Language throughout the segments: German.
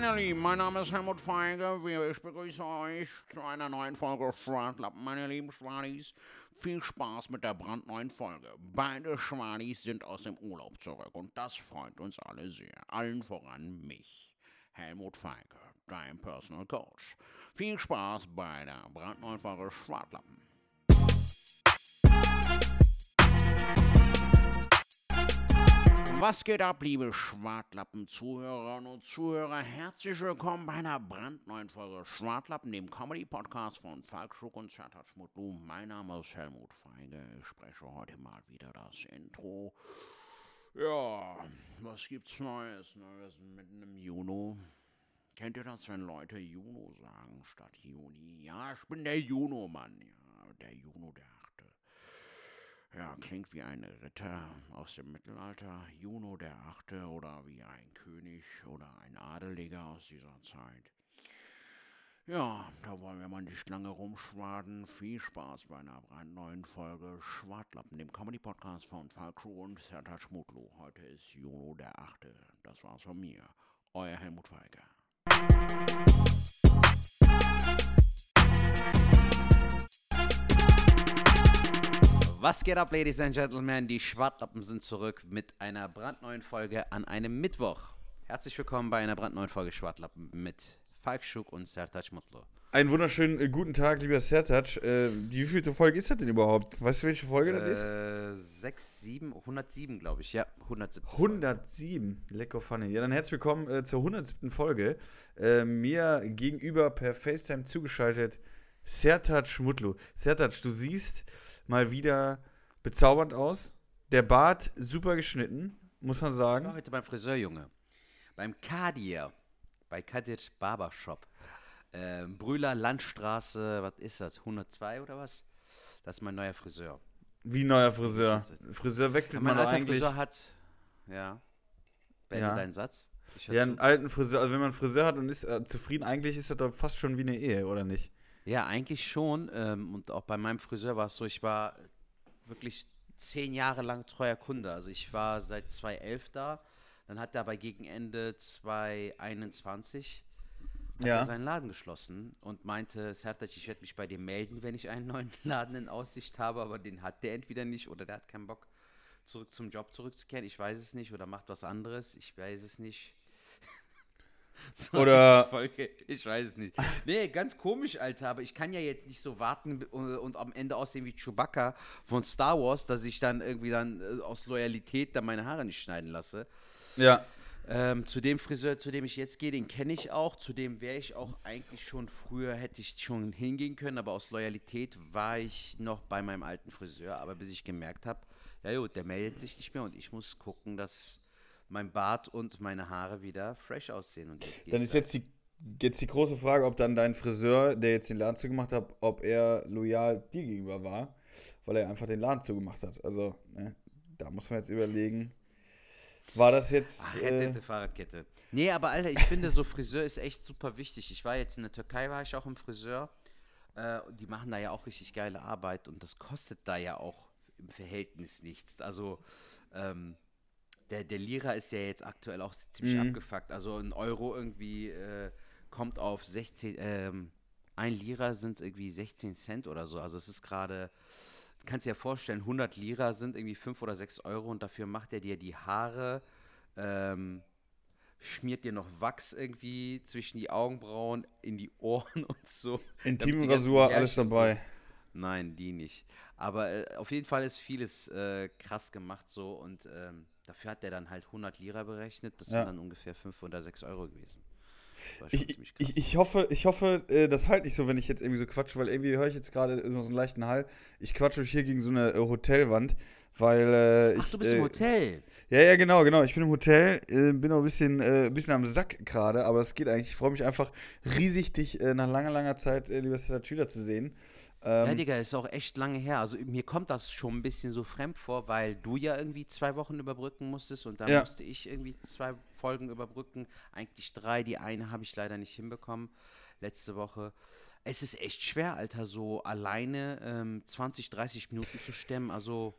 meine Lieben, mein Name ist Helmut Feige. Ich begrüße euch zu einer neuen Folge Schwartlappen, meine lieben Schwanis. Viel Spaß mit der brandneuen Folge. Beide Schwanis sind aus dem Urlaub zurück und das freut uns alle sehr. Allen voran mich, Helmut Feige, dein Personal Coach. Viel Spaß bei der brandneuen Folge Schwartlappen. Was geht ab, liebe Schwartlappen-Zuhörerinnen und Zuhörer? Herzlich willkommen bei einer brandneuen Folge Schwartlappen, dem Comedy-Podcast von Falk Schuck und Sertac Mutlu. Mein Name ist Helmut Feige. Ich spreche heute mal wieder das Intro. Ja, was gibt's Neues? Ne? Wir mitten im Juni. Kennt ihr das, wenn Leute Juno sagen statt Juni? Ja, ich bin der Juno-Mann. Ja, der Juno, der ja, klingt wie ein Ritter aus dem Mittelalter, Juno der Achte oder wie ein König oder ein Adeliger aus dieser Zeit. Ja, da wollen wir mal nicht lange rumschwaden. Viel Spaß bei einer brandneuen Folge Schwartlappen, dem Comedy-Podcast von Falk und Serta Schmutlu. Heute ist Juno der Achte. Das war's von mir. Euer Helmut Feiger. Was geht ab, Ladies and Gentlemen? Die Schwartlappen sind zurück mit einer brandneuen Folge an einem Mittwoch. Herzlich willkommen bei einer brandneuen Folge Schwartlappen mit Falk Schuk und Sertac Mutlu. Einen wunderschönen äh, guten Tag, lieber Sertac. Äh, die wievielte Folge ist das denn überhaupt? Weißt du, welche Folge äh, das ist? 6, 7, 107, glaube ich. Ja, 107. 107, lecker funny. Ja, dann herzlich willkommen äh, zur 107. Folge. Äh, mir gegenüber per FaceTime zugeschaltet Sertac Mutlu. Sertac, du siehst mal wieder bezaubernd aus. Der Bart super geschnitten, muss man sagen. Ich war heute beim Friseur, Junge. Beim Kadir. Bei Kadir Barbershop. Äh, Brühler Landstraße, was ist das? 102 oder was? Das ist mein neuer Friseur. Wie neuer Friseur? Friseur wechselt man doch eigentlich. Friseur hat. Ja. Beende ja. deinen Satz. Ja, einen alten Friseur. Also, wenn man einen Friseur hat und ist äh, zufrieden, eigentlich ist das doch fast schon wie eine Ehe, oder nicht? Ja, eigentlich schon. Ähm, und auch bei meinem Friseur war es so, ich war wirklich zehn Jahre lang treuer Kunde. Also ich war seit 2011 da. Dann hat er aber gegen Ende 2021 ja. seinen Laden geschlossen und meinte, Sertac, ich werde mich bei dir melden, wenn ich einen neuen Laden in Aussicht habe, aber den hat der entweder nicht oder der hat keinen Bock, zurück zum Job zurückzukehren. Ich weiß es nicht oder macht was anderes. Ich weiß es nicht. So Oder. Ich weiß es nicht. Nee, ganz komisch, Alter. Aber ich kann ja jetzt nicht so warten und, und am Ende aussehen wie Chewbacca von Star Wars, dass ich dann irgendwie dann äh, aus Loyalität dann meine Haare nicht schneiden lasse. Ja. Ähm, zu dem Friseur, zu dem ich jetzt gehe, den kenne ich auch. Zu dem wäre ich auch eigentlich schon früher, hätte ich schon hingehen können. Aber aus Loyalität war ich noch bei meinem alten Friseur. Aber bis ich gemerkt habe, ja gut, der meldet sich nicht mehr und ich muss gucken, dass mein Bart und meine Haare wieder fresh aussehen. Und jetzt dann ist jetzt die, jetzt die große Frage, ob dann dein Friseur, der jetzt den Laden zugemacht hat, ob er loyal dir gegenüber war, weil er einfach den Laden zugemacht hat. Also, ne, da muss man jetzt überlegen. War das jetzt. Ach, Rette, äh, Fahrradkette. Nee, aber Alter, ich finde, so Friseur ist echt super wichtig. Ich war jetzt in der Türkei, war ich auch im Friseur. Äh, die machen da ja auch richtig geile Arbeit und das kostet da ja auch im Verhältnis nichts. Also, ähm, der, der Lira ist ja jetzt aktuell auch ziemlich mhm. abgefuckt. Also ein Euro irgendwie äh, kommt auf 16, ähm, ein Lira sind irgendwie 16 Cent oder so. Also es ist gerade, du kannst dir ja vorstellen, 100 Lira sind irgendwie 5 oder 6 Euro und dafür macht er dir die Haare, ähm, schmiert dir noch Wachs irgendwie zwischen die Augenbrauen, in die Ohren und so. Intimrasur, alles dabei. Nein, die nicht. Aber äh, auf jeden Fall ist vieles äh, krass gemacht so und ähm, Dafür hat der dann halt 100 Lira berechnet. Das ja. sind dann ungefähr 5 oder 6 Euro gewesen. Ich, ich, ich, hoffe, ich hoffe, äh, das halt nicht so, wenn ich jetzt irgendwie so quatsche, weil irgendwie höre ich jetzt gerade so einen leichten Hall. Ich quatsche hier gegen so eine äh, Hotelwand, weil äh, Ach, ich, du bist äh, im Hotel? Ja, ja, genau, genau. Ich bin im Hotel, äh, bin noch ein bisschen, äh, bisschen am Sack gerade, aber es geht eigentlich. Ich freue mich einfach riesig, dich nach langer, langer Zeit, lieber Sedat, wieder zu sehen. Ähm, ja, Digga, ist auch echt lange her. Also mir kommt das schon ein bisschen so fremd vor, weil du ja irgendwie zwei Wochen überbrücken musstest und dann ja. musste ich irgendwie zwei Folgen überbrücken. Eigentlich drei. Die eine habe ich leider nicht hinbekommen letzte Woche. Es ist echt schwer, Alter, so alleine ähm, 20, 30 Minuten zu stemmen. Also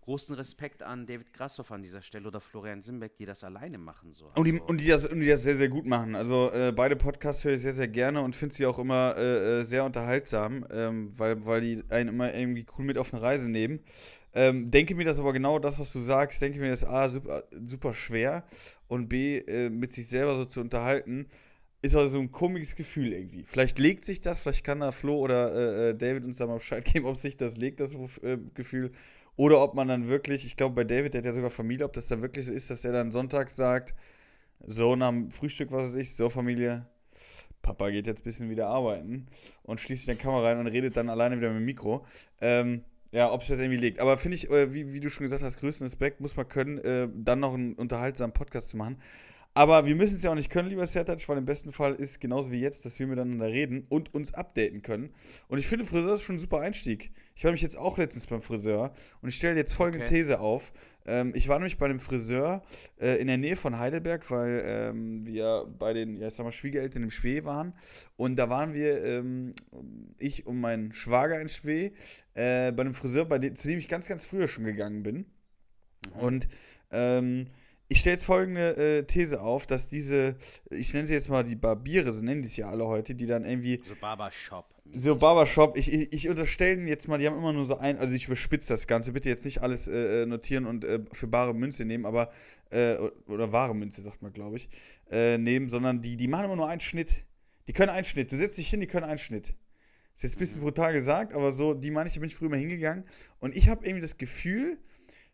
großen Respekt an David Grassoff an dieser Stelle oder Florian Simbeck, die das alleine machen. So. Und die, Also, und, die das, und die das sehr, sehr gut machen. Also äh, beide Podcasts höre ich sehr, sehr gerne und finde sie auch immer äh, äh, sehr unterhaltsam, ähm, weil, weil die einen immer irgendwie cool mit auf eine Reise nehmen. Ähm, denke mir das aber genau das, was du sagst, denke mir das A, super, super schwer und B, äh, mit sich selber so zu unterhalten, ist also so ein komisches Gefühl irgendwie. Vielleicht legt sich das, vielleicht kann da Flo oder äh, äh, David uns da mal Bescheid geben, ob sich das legt, das äh, Gefühl. Oder ob man dann wirklich, ich glaube bei David, der hat ja sogar Familie, ob das dann wirklich so ist, dass der dann sonntags sagt, so nach dem Frühstück, was weiß ich, so Familie, Papa geht jetzt ein bisschen wieder arbeiten und schließt sich dann Kamera rein und redet dann alleine wieder mit dem Mikro. Ähm, ja, ob sich das irgendwie legt. Aber finde ich, äh, wie, wie du schon gesagt hast, größten Respekt muss man können, äh, dann noch einen unterhaltsamen Podcast zu machen. Aber wir müssen es ja auch nicht können, lieber Sertac, weil im besten Fall ist genauso wie jetzt, dass wir miteinander reden und uns updaten können. Und ich finde, Friseur ist schon ein super Einstieg. Ich war mich jetzt auch letztens beim Friseur und ich stelle jetzt folgende Okay. These auf. Ähm, ich war nämlich bei einem Friseur äh, in der Nähe von Heidelberg, weil ähm, wir bei den, ja, sag mal, Schwiegereltern im Spee waren. Und da waren wir, ähm, ich und mein Schwager in Spee, äh, bei einem Friseur, bei dem, zu dem ich ganz, ganz früher schon gegangen bin. Und ähm, ich stelle jetzt folgende äh, These auf, dass diese, ich nenne sie jetzt mal die Barbiere, so nennen die es ja alle heute, die dann irgendwie So Barbershop. so Barbershop, ich, ich, ich unterstelle jetzt mal, die haben immer nur so ein, also ich überspitze das Ganze, bitte jetzt nicht alles äh, äh, notieren und äh, für bare Münze nehmen, aber, äh, oder wahre Münze, sagt man, glaube ich, äh, nehmen, sondern die, die machen immer nur einen Schnitt. Die können einen Schnitt. Du setzt dich hin, die können einen Schnitt. Ist jetzt ein bisschen brutal gesagt, aber so, die manche bin ich früher mal hingegangen und ich habe irgendwie das Gefühl,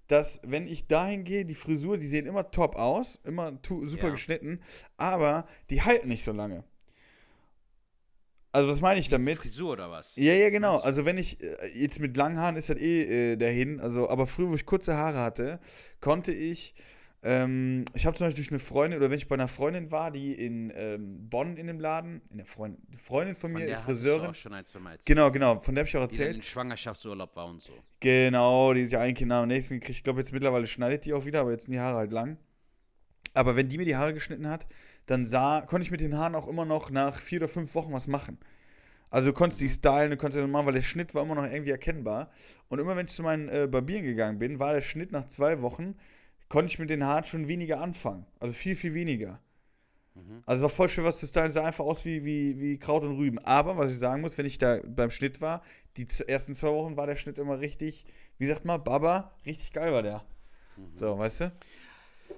dass wenn ich dahin gehe, die Frisur, die sehen immer top aus, immer super Ja. geschnitten, aber die halten nicht so lange. Also was meine ich damit? Frisur oder was? Ja, ja, genau. Also wenn ich, äh, jetzt mit langen Haaren ist das eh äh, dahin, also, aber früher, wo ich kurze Haare hatte, konnte ich, ähm, ich habe zum Beispiel durch eine Freundin, oder wenn ich bei einer Freundin war, die in ähm, Bonn in dem Laden, in der Freundin, die Freundin von, Von mir der ist Friseurin. auch schon ein, zwei Mal erzählt. Genau, genau, von der habe ich auch Die dann erzählt. in Schwangerschaftsurlaub war und so. Genau, die ist ja ein Kind nach dem nächsten gekriegt. Ich glaube, jetzt mittlerweile schneidet die auch wieder, aber jetzt sind die Haare halt lang. Aber wenn die mir die Haare geschnitten hat, dann sah, konnte ich mit den Haaren auch immer noch nach vier oder fünf Wochen was machen. Also du konntest die stylen, du konntest ja machen, weil der Schnitt war immer noch irgendwie erkennbar. Und immer wenn ich zu meinen äh, Barbieren gegangen bin, war der Schnitt nach zwei Wochen, konnte ich mit den Haaren schon weniger anfangen. Also viel, viel weniger. Also es war voll schwer, was zu stylen, sah einfach aus wie, wie, wie Kraut und Rüben. Aber was ich sagen muss, wenn ich da beim Schnitt war, die ersten zwei Wochen war der Schnitt immer richtig, wie sagt man, Baba, richtig geil war der. So, weißt du?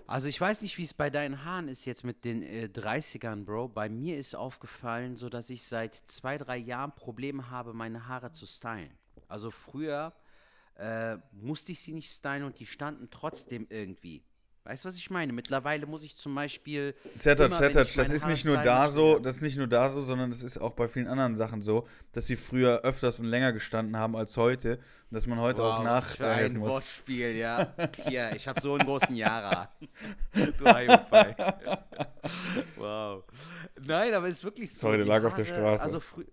Also ich weiß nicht, wie es bei deinen Haaren ist jetzt mit den äh, 30ern, Bro. Bei mir ist aufgefallen, so dass ich seit zwei, drei Jahren Probleme habe, meine Haare zu stylen. Also früher äh, musste ich sie nicht stylen und die standen trotzdem irgendwie. Weißt du, was ich meine? Mittlerweile muss ich zum Beispiel. Zertatsch, ich das ist Haare nicht nur da so, ja. das ist nicht nur da so, sondern das ist auch bei vielen anderen Sachen so, dass sie früher öfters und länger gestanden haben als heute und dass man heute auch Wow, was für ein muss. Wortspiel, ja. Hier, ich habe so einen großen Jara. Wow. Nein, aber es ist wirklich so. Sorry, der lag auf der Haare- Straße. Also frü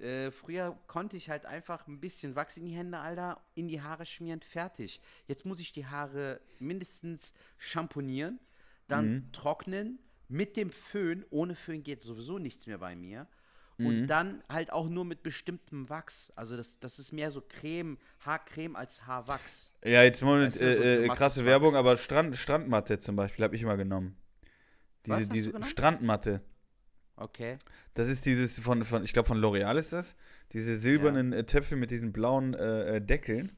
äh, früher konnte ich halt einfach ein bisschen Wachs in die Hände, Alter, in die Haare schmieren, fertig. Jetzt muss ich die Haare mindestens schamponieren, dann Mhm. trocknen, mit dem Föhn. Ohne Föhn geht sowieso nichts mehr bei mir. Mhm. Und dann halt auch nur mit bestimmtem Wachs. Also das, das ist mehr so Creme, Haarcreme als Haarwachs. Ja, jetzt du, so- äh, so äh, mattes krasse Wachs. Werbung, aber Strand, Strandmatte zum Beispiel habe ich immer genommen. Diese, diese genommen? Strandmatte. Okay. Das ist dieses von, von ich glaube von L'Oreal ist das. Diese silbernen äh, Töpfe mit diesen blauen äh, äh, Deckeln.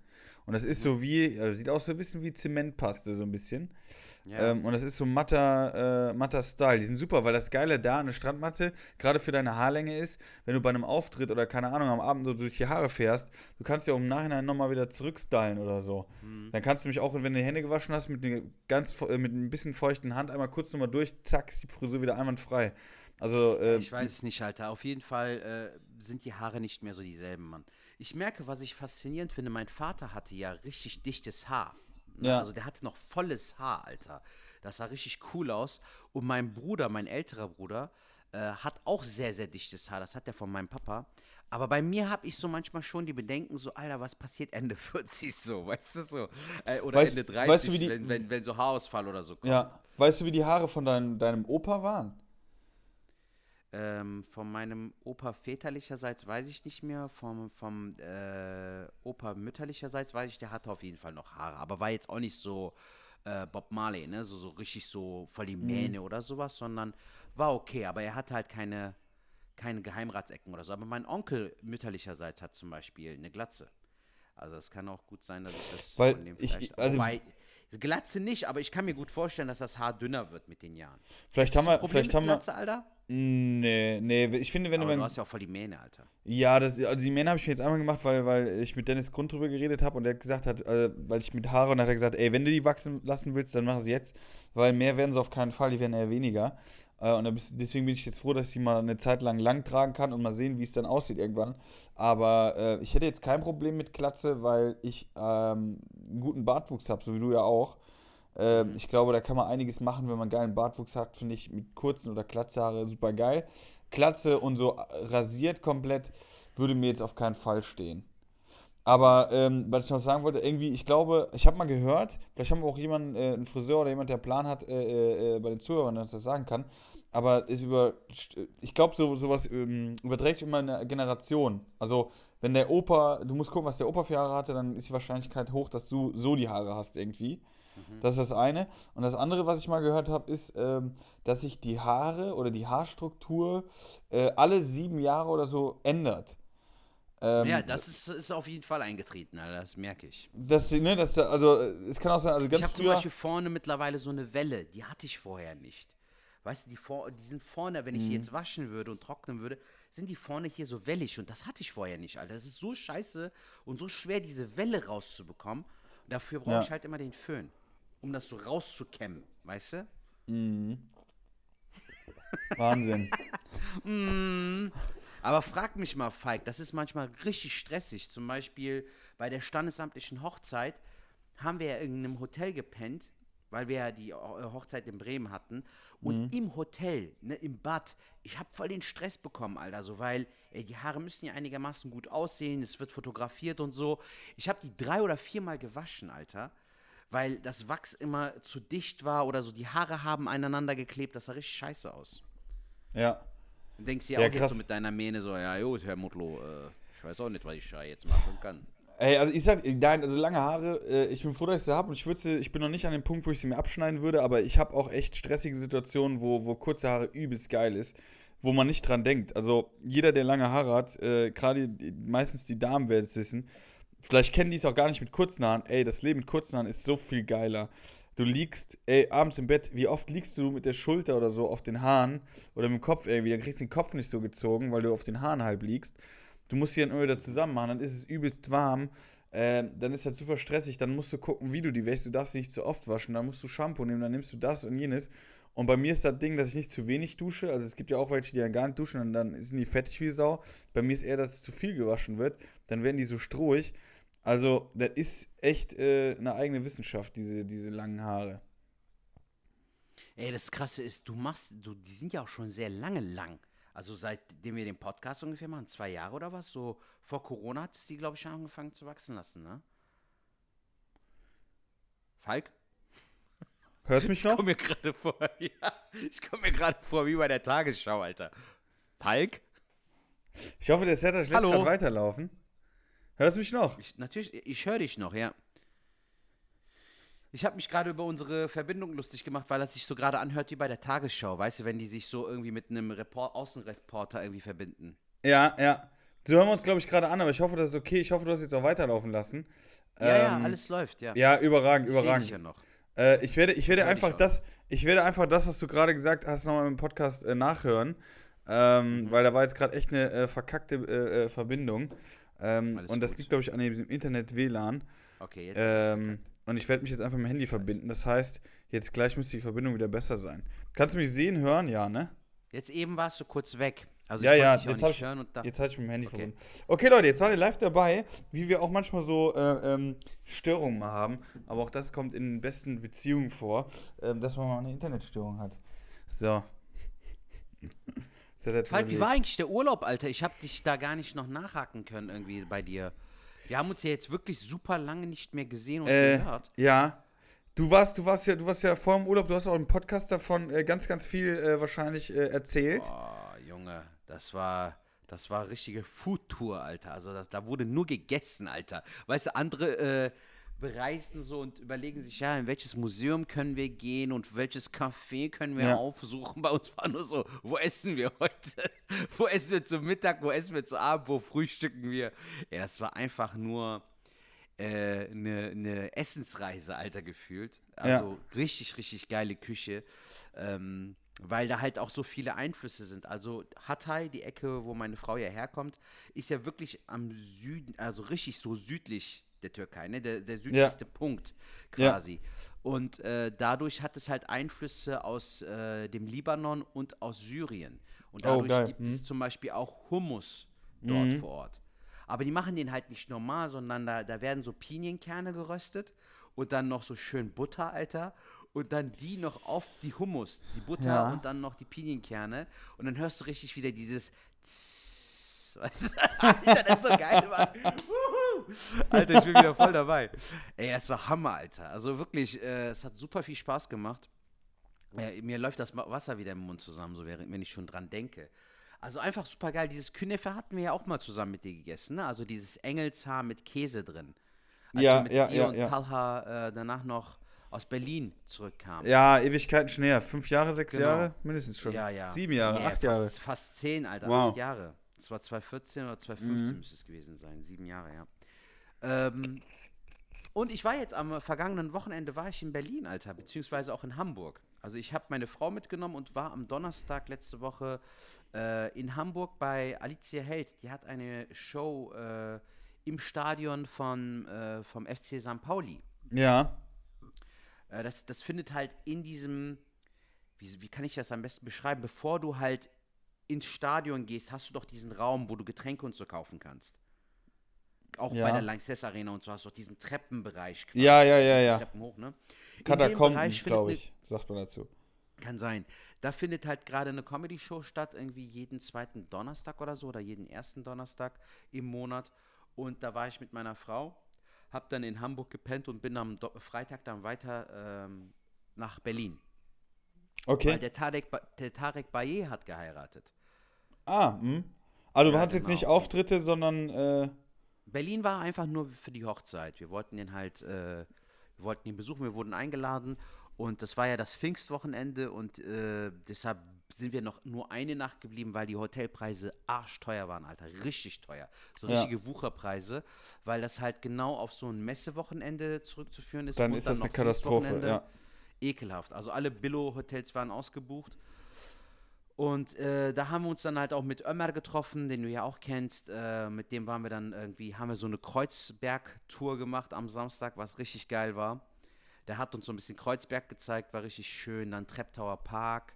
Und das Mhm. ist so wie, äh, sieht aus so ein bisschen wie Zementpaste, so ein bisschen. Ja. Ähm, und das ist so matter, äh, matter Style. Die sind super, weil das Geile da an der Strandmatte, gerade für deine Haarlänge ist, wenn du bei einem Auftritt oder keine Ahnung am Abend so durch die Haare fährst, du kannst ja auch im Nachhinein nochmal wieder zurückstylen oder so. Mhm. Dann kannst du mich auch, wenn du die Hände gewaschen hast, mit, einer ganz, mit ein bisschen feuchten Hand einmal kurz nochmal durch, zack, ist die Frisur wieder einwandfrei. Also, äh, Ich weiß es nicht, Alter. Auf jeden Fall äh, sind die Haare nicht mehr so dieselben, Mann. Ich merke, was ich faszinierend finde, mein Vater hatte ja richtig dichtes Haar. Ne? Ja. Also der hatte noch volles Haar, Alter. Das sah richtig cool aus. Und mein Bruder, mein älterer Bruder, äh, hat auch sehr, sehr dichtes Haar. Das hat er von meinem Papa. Aber bei mir habe ich so manchmal schon die Bedenken, so, Alter, was passiert Ende 40 so, weißt du so? Äh, oder Weißt- Ende 30, weißt du, wie die- wenn, wenn, wenn so Haarausfall oder so kommt. ja. Weißt du, wie die Haare von dein, deinem Opa waren? Ähm, von meinem Opa väterlicherseits weiß ich nicht mehr. Vom, vom äh, Opa mütterlicherseits weiß ich, der hatte auf jeden Fall noch Haare. Aber war jetzt auch nicht so äh, Bob Marley, ne? So, so richtig so voll die Mähne oder sowas, sondern war okay. Aber er hatte halt keine, keine Geheimratsecken oder so. Aber mein Onkel mütterlicherseits hat zum Beispiel eine Glatze. Also es kann auch gut sein, dass ich das Weil von dem ich- vielleicht- also- Wobei, Glatze nicht, aber ich kann mir gut vorstellen, dass das Haar dünner wird mit den Jahren. Vielleicht haben wir, vielleicht haben wir. Glatze, Alter? Nee, nee, ich finde, wenn Aber du du beim hast ja auch voll die Mähne, Alter. Ja, das, also die Mähne habe ich mir jetzt einmal gemacht, weil, weil ich mit Dennis Grund drüber geredet habe und der gesagt hat, äh, weil ich mit Haare und hat er gesagt, ey, wenn du die wachsen lassen willst, dann mach sie jetzt, weil mehr werden sie auf keinen Fall, die werden eher weniger. Äh, und deswegen bin ich jetzt froh, dass ich sie mal eine Zeit lang lang tragen kann und mal sehen, wie es dann aussieht irgendwann. Aber äh, ich hätte jetzt kein Problem mit Glatze, weil ich ähm, einen guten Bartwuchs habe, so wie du ja auch. Ähm, ich glaube, da kann man einiges machen, wenn man geilen Bartwuchs hat, finde ich mit kurzen oder Glatzhaare super geil. Glatze und so rasiert komplett würde mir jetzt auf keinen Fall stehen. Aber ähm, was ich noch sagen wollte, irgendwie, ich glaube, ich habe mal gehört, vielleicht haben wir auch jemanden, äh, einen Friseur oder jemand, der Plan hat, äh, äh, äh, bei den Zuhörern, uns das sagen kann. Aber es über, ich glaube, so, sowas ähm, überträgt immer eine Generation. Also, wenn der Opa, du musst gucken, was der Opa für Haare hatte, dann ist die Wahrscheinlichkeit hoch, dass du so die Haare hast irgendwie. Das ist das eine. Und das andere, was ich mal gehört habe, ist, ähm, dass sich die Haare oder die Haarstruktur äh, alle sieben Jahre oder so ändert. Ähm, ja, das ist, ist auf jeden Fall eingetreten, Alter, das merke ich. Das, ne, das, also, es kann auch sein, also ganz ich habe zum. Beispiel vorne mittlerweile so eine Welle, die hatte ich vorher nicht. Weißt du, die, vor, die sind vorne, wenn ich Mhm. die jetzt waschen würde und trocknen würde, sind die vorne hier so wellig und das hatte ich vorher nicht, Alter. Das ist so scheiße und so schwer, diese Welle rauszubekommen. Dafür brauche Ja. ich halt immer den Föhn, um das so rauszukämmen, weißt du? Wahnsinn. Aber frag mich mal, Falk, das ist manchmal richtig stressig. Zum Beispiel bei der standesamtlichen Hochzeit haben wir ja in irgendeinem Hotel gepennt, weil wir ja die äh, Hochzeit in Bremen hatten. Und im Hotel, ne, im Bad, ich habe voll den Stress bekommen, Alter, so, weil ey, die Haare müssen ja einigermaßen gut aussehen, es wird fotografiert und so. Ich habe die drei oder viermal gewaschen, Alter. Weil das Wachs immer zu dicht war oder so, die Haare haben aneinander geklebt, das sah richtig scheiße aus. Ja. Du denkst dir Ja, auch jetzt so mit deiner Mähne so, ja gut, Herr Mutlo, äh, ich weiß auch nicht, was ich da jetzt machen kann. Ey, also ich sag, nein, also lange Haare, äh, ich bin froh, dass ich sie habe und ich würde sie, ich bin noch nicht an dem Punkt, wo ich sie mir abschneiden würde, aber ich habe auch echt stressige Situationen, wo, wo kurze Haare übelst geil ist, wo man nicht dran denkt. Also jeder, der lange Haare hat, äh, gerade meistens die Damen werden es wissen, vielleicht kennen die es auch gar nicht mit kurzen Haaren. Ey, das Leben mit kurzen Haaren ist so viel geiler. Du liegst, ey, abends im Bett, wie oft liegst du mit der Schulter oder so auf den Haaren oder mit dem Kopf irgendwie, dann kriegst du den Kopf nicht so gezogen, weil du auf den Haaren halb liegst. Du musst sie dann immer wieder zusammen machen, dann ist es übelst warm, äh, dann ist das super stressig, dann musst du gucken, wie du die wäschst, du darfst sie nicht zu oft waschen, dann musst du Shampoo nehmen, dann nimmst du das und jenes. Und bei mir ist das Ding, dass ich nicht zu wenig dusche, also es gibt ja auch welche, die dann gar nicht duschen und dann sind die fettig wie Sau. Bei mir ist eher, dass zu viel gewaschen wird, dann werden die so strohig. Also, das ist echt äh, eine eigene Wissenschaft, diese, diese langen Haare. Ey, das Krasse ist, du machst, du, die sind ja auch schon sehr lange lang. Also seitdem wir den Podcast ungefähr machen, zwei Jahre oder was, so vor Corona hat es die, glaube ich, schon angefangen zu wachsen lassen, ne? Falk? Hörst du mich Ich noch? komme mir gerade vor, ja, ich komme mir gerade vor wie bei der Tagesschau, Alter. Falk? Ich hoffe, der Setter lässt gerade weiterlaufen. Hörst du mich noch? Ich, natürlich, ich höre dich noch, ja. Ich habe mich gerade über unsere Verbindung lustig gemacht, weil das sich so gerade anhört wie bei der Tagesschau, weißt du, wenn die sich so irgendwie mit einem Report Außenreporter irgendwie verbinden. Ja, ja. So hören wir uns, glaube ich, gerade an, aber ich hoffe, das ist okay. Ich hoffe, du hast jetzt auch weiterlaufen lassen. Ja, ja, Ähm, alles läuft, ja. Ja, überragend, Ich überragend. dich ja noch. Äh, ich werde, ich werde Hör einfach auch. das, ich werde einfach das, was du gerade gesagt hast, nochmal im Podcast äh, nachhören. Ähm, Mhm. Weil da war jetzt gerade echt eine äh, verkackte äh, äh, Verbindung. Ähm, und das gut. liegt, glaube ich, an diesem Internet-WLAN. Okay, jetzt. Ähm, und ich werde mich jetzt einfach mit dem Handy verbinden. Das heißt, jetzt gleich müsste die Verbindung wieder besser sein. Kannst du mich sehen, hören? Ja, ne? Jetzt eben warst du kurz weg. Also Ja, ja, jetzt hab nicht ich- Jetzt hatte ich mit dem Handy Okay. verbunden. Okay, Leute, jetzt war ihr live dabei, wie wir auch manchmal so äh, ähm, Störungen mal haben. Aber auch das kommt in den besten Beziehungen vor, ähm, dass man mal eine Internetstörung hat. So. Hat er Falk, wie war eigentlich der Urlaub, Alter? Ich habe dich da gar nicht noch nachhaken können irgendwie bei dir. Wir haben uns ja jetzt wirklich super lange nicht mehr gesehen und äh, gehört. Ja. Du warst, du warst ja, du warst ja vor dem Urlaub, du hast auch im Podcast davon äh, ganz, ganz viel äh, wahrscheinlich äh, erzählt. Boah, Junge, Das war, das war richtige Food-Tour, Alter. Also das, da wurde nur gegessen, Alter. Weißt du, andere äh, bereisen so und überlegen sich, ja, in welches Museum können wir gehen und welches Café können wir Ja. aufsuchen. Bei uns war nur so, wo essen wir heute? wo essen wir zum Mittag? Wo essen wir zu Abend? Wo frühstücken wir? Ja, das war einfach nur äh, eine, eine Essensreise, Alter, gefühlt. Also richtig, richtig geile Küche. Ähm, weil da halt auch so viele Einflüsse sind. Also Hatay, die Ecke, wo meine Frau ja herkommt, ist ja wirklich am Süden, also richtig so südlich der Türkei, ne? der, der südlichste Punkt Ja. quasi. Und äh, dadurch hat es halt Einflüsse aus äh, dem Libanon und aus Syrien. Und Oh, dadurch geil. gibt Mhm. es zum Beispiel auch Hummus dort vor Ort. Aber die machen den halt nicht normal, sondern da, da werden so Pinienkerne geröstet und dann noch so schön Butter, Alter. Und dann die noch auf die Hummus, die Butter Ja. und dann noch die Pinienkerne. Und dann hörst du richtig wieder dieses Zzzz, weißt du? Alter, das ist so geil, Mann. Alter, ich bin wieder voll dabei. Ey, das war Hammer, Alter. Also wirklich, äh, es hat super viel Spaß gemacht. Äh, mir läuft das Wasser wieder im Mund zusammen, so während wenn ich schon dran denke. Also einfach super geil. Dieses Künefe hatten wir ja auch mal zusammen mit dir gegessen, ne? Also dieses Engelshaar mit Käse drin. Als Ja, mit ja, dir ja, und ja. Talha äh, danach noch aus Berlin zurückkamen. Ja, Ewigkeiten schon her. Fünf Jahre, sechs Genau. Jahre? Mindestens schon. Ja, ja. Sieben Jahre, Nee, acht fast, Jahre. Fast zehn, Alter. Wow. Mhm. Acht Jahre. Das war 2014 oder 2015 müsste es gewesen sein. Sieben Jahre, ja. Ähm, und ich war jetzt am vergangenen Wochenende war ich in Berlin, Alter, beziehungsweise auch in Hamburg. Also ich habe meine Frau mitgenommen und war am Donnerstag letzte Woche äh, in Hamburg bei Alicia Held. Die hat eine Show äh, im Stadion von, äh, vom FC St. Pauli. Ja. Äh, das, das findet halt in diesem, wie, wie kann ich das am besten beschreiben? Bevor du halt ins Stadion gehst, hast du doch diesen Raum, wo du Getränke und so kaufen kannst. Auch Ja. bei der Lanxess Arena und so hast du doch diesen Treppenbereich. quasi, Ja, ja, ja, ja. Treppen hoch, ne? Katakomben, glaube ne- ich, sagt man dazu. kann sein. Da findet halt gerade eine Comedy-Show statt, irgendwie jeden zweiten Donnerstag oder so oder jeden ersten Donnerstag im Monat. Und da war ich mit meiner Frau, hab dann in Hamburg gepennt und bin am Do Freitag dann weiter ähm, nach Berlin. Weil Okay. der Tarek, Ba- der Tarek Baye hat geheiratet. Ah, hm. Also du Ja, hattest jetzt genau. nicht Auftritte, sondern äh, Berlin war einfach nur für die Hochzeit. Wir wollten ihn halt, äh, wir wollten ihn besuchen, wir wurden eingeladen und das war ja das Pfingstwochenende und äh, deshalb sind wir noch nur eine Nacht geblieben, weil die Hotelpreise arschteuer waren, Alter. Richtig teuer. So Ja. richtige Wucherpreise, weil das halt genau auf so ein Messewochenende zurückzuführen ist. dann und ist das noch eine Katastrophe. Ja. ekelhaft. Also alle Billo-Hotels waren ausgebucht. Und äh, da haben wir uns dann halt auch mit Ömer getroffen, den du ja auch kennst. Äh, mit dem waren wir dann irgendwie, haben wir so eine Kreuzberg-Tour gemacht am Samstag, was richtig geil war. Der hat uns so ein bisschen Kreuzberg gezeigt, war richtig schön. Dann Treptower Park.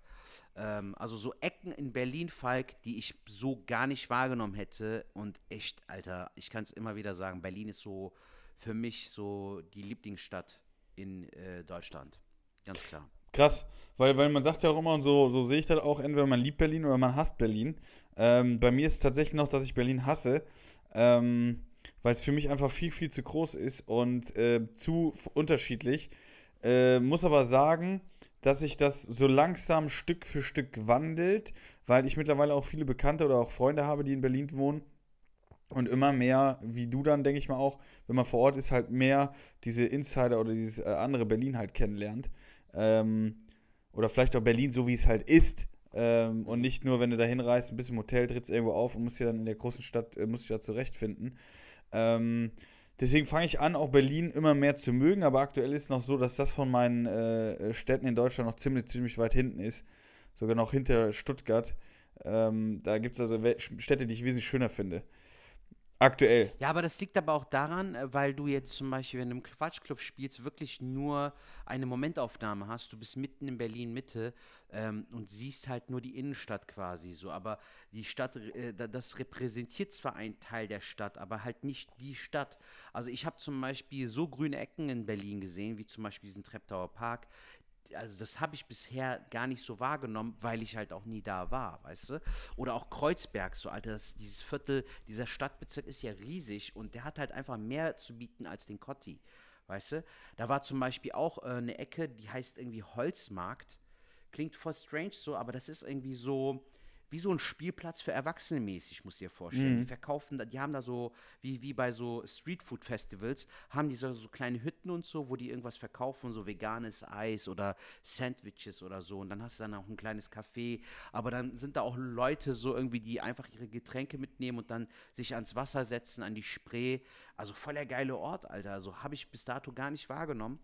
Ähm, also so Ecken in Berlin, Falk, die ich so gar nicht wahrgenommen hätte. Und echt, Alter, ich kann es immer wieder sagen, Berlin ist so für mich so die Lieblingsstadt in äh, Deutschland. Ganz klar. Krass, weil, weil man sagt ja auch immer, und so, so sehe ich das auch, entweder man liebt Berlin oder man hasst Berlin. Ähm, bei mir ist es tatsächlich noch, dass ich Berlin hasse, ähm, weil es für mich einfach viel, viel zu groß ist und äh, zu unterschiedlich. Äh, muss aber sagen, dass sich das so langsam Stück für Stück wandelt, weil ich mittlerweile auch viele Bekannte oder auch Freunde habe, die in Berlin wohnen. Und immer mehr, wie du dann, denke ich mal auch, wenn man vor Ort ist, halt mehr diese Insider oder dieses äh, andere Berlin halt kennenlernt. Ähm, oder vielleicht auch Berlin, so wie es halt ist. Ähm, und nicht nur, wenn du da hinreist, ein bisschen im Hotel, trittst irgendwo auf und musst dich dann in der großen Stadt, äh, musst dich da zurechtfinden. Ähm, deswegen fange ich an, auch Berlin immer mehr zu mögen, aber aktuell ist es noch so, dass das von meinen äh, Städten in Deutschland noch ziemlich, ziemlich weit hinten ist. Sogar noch hinter Stuttgart. Ähm, da gibt es also Städte, die ich wesentlich schöner finde. Aktuell. Ja, aber das liegt aber auch daran, äh, weil du jetzt zum Beispiel, wenn du im Quatschclub spielst, wirklich nur eine Momentaufnahme hast. Du bist mitten in Berlin-Mitte ähm, und siehst halt nur die Innenstadt quasi so. Aber die Stadt, äh, da- das repräsentiert zwar einen Teil der Stadt, aber halt nicht die Stadt. Also ich habe zum Beispiel so grüne Ecken in Berlin gesehen, wie zum Beispiel diesen Treptower Park. Also das habe ich bisher gar nicht so wahrgenommen, weil ich halt auch nie da war, weißt du? Oder auch Kreuzberg, so, Alter, das, dieses Viertel, dieser Stadtbezirk ist ja riesig und der hat halt einfach mehr zu bieten als den Kotti, weißt du? Da war zum Beispiel auch äh, eine Ecke, die heißt irgendwie Holzmarkt. Klingt voll strange so, aber das ist irgendwie so wie so ein Spielplatz für Erwachsene mäßig, muss ich dir vorstellen. Mhm. Die verkaufen, die haben da so, wie, wie bei so Streetfood-Festivals, haben die so, so kleine Hütten und so, wo die irgendwas verkaufen, so veganes Eis oder Sandwiches oder so. Und dann hast du dann auch ein kleines Café. Aber dann sind da auch Leute so irgendwie, die einfach ihre Getränke mitnehmen und dann sich ans Wasser setzen, an die Spree. Also voll der geile Ort, Alter. Also habe ich bis dato gar nicht wahrgenommen.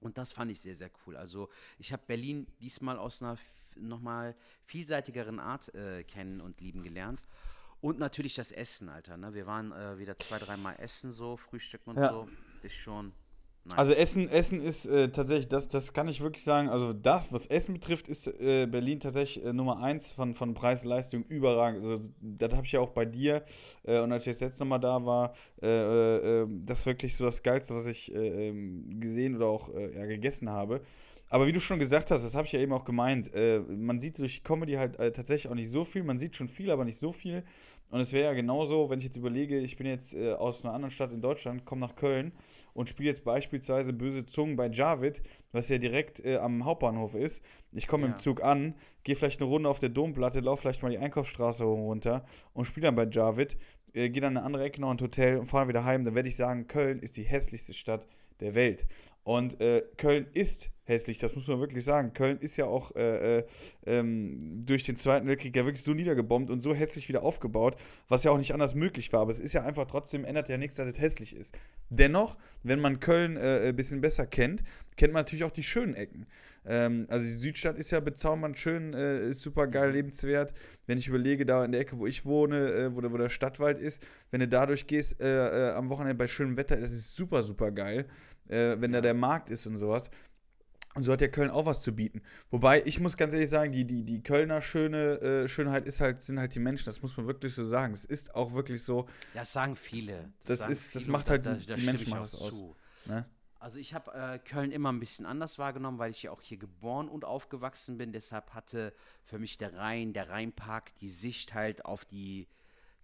Und das fand ich sehr, sehr cool. Also ich habe Berlin diesmal aus einer nochmal vielseitigeren Art äh, kennen und lieben gelernt. Und natürlich das Essen, Alter. Ne? Wir waren äh, wieder zwei, dreimal essen, so, frühstücken und ja. so. Ist schon Nice. Also Essen, Essen ist äh, tatsächlich, das, das kann ich wirklich sagen, also das, was Essen betrifft, ist äh, Berlin tatsächlich äh, Nummer eins von, von Preis-Leistung überragend. Also das habe ich ja auch bei dir äh, und als ich jetzt letztes Mal da war, äh, äh, das ist wirklich so das Geilste, was ich ähm, gesehen oder auch ja, gegessen habe. Aber wie du schon gesagt hast, das habe ich ja eben auch gemeint, man sieht durch Comedy halt tatsächlich auch nicht so viel, man sieht schon viel, aber nicht so viel. Und es wäre ja genauso, wenn ich jetzt überlege, ich bin jetzt äh, aus einer anderen Stadt in Deutschland, komme nach Köln und spiele jetzt beispielsweise Böse Zungen bei Javid, was ja direkt äh, am Hauptbahnhof ist. Ich komme ja. im Zug an, gehe vielleicht eine Runde auf der Domplatte, laufe vielleicht mal die Einkaufsstraße hoch runter und spiele dann bei Javid, äh, gehe dann in eine andere Ecke noch ein Hotel und fahre wieder heim. Dann werde ich sagen, Köln ist die hässlichste Stadt der Welt. Und äh, Köln ist hässlich, das muss man wirklich sagen. Köln ist ja auch äh, äh, ähm, durch den Zweiten Weltkrieg ja wirklich so niedergebombt und so hässlich wieder aufgebaut, was ja auch nicht anders möglich war. Aber es ist ja einfach trotzdem, ändert ja nichts, dass es hässlich ist. Dennoch, wenn man Köln äh, ein bisschen besser kennt, kennt man natürlich auch die schönen Ecken. Ähm, also die Südstadt ist ja bezaubernd schön, äh, ist super geil, mhm. lebenswert. Wenn ich überlege, da in der Ecke, wo ich wohne, äh, wo, der, wo der Stadtwald ist, wenn du da durchgehst äh, am Wochenende bei schönem Wetter, das ist super, super geil äh, wenn da der Markt ist und sowas. Und so hat ja Köln auch was zu bieten. Wobei, ich muss ganz ehrlich sagen, die, die, die Kölner schöne äh, Schönheit ist halt, sind halt die Menschen. Das muss man wirklich so sagen. Es ist auch wirklich so. Das sagen viele. Das, das ist, das macht halt, da, da, die Menschen machen das aus. Ne? Also ich habe äh, Köln immer ein bisschen anders wahrgenommen, weil ich ja auch hier geboren und aufgewachsen bin. Deshalb hatte für mich der Rhein, der Rheinpark, die Sicht halt auf die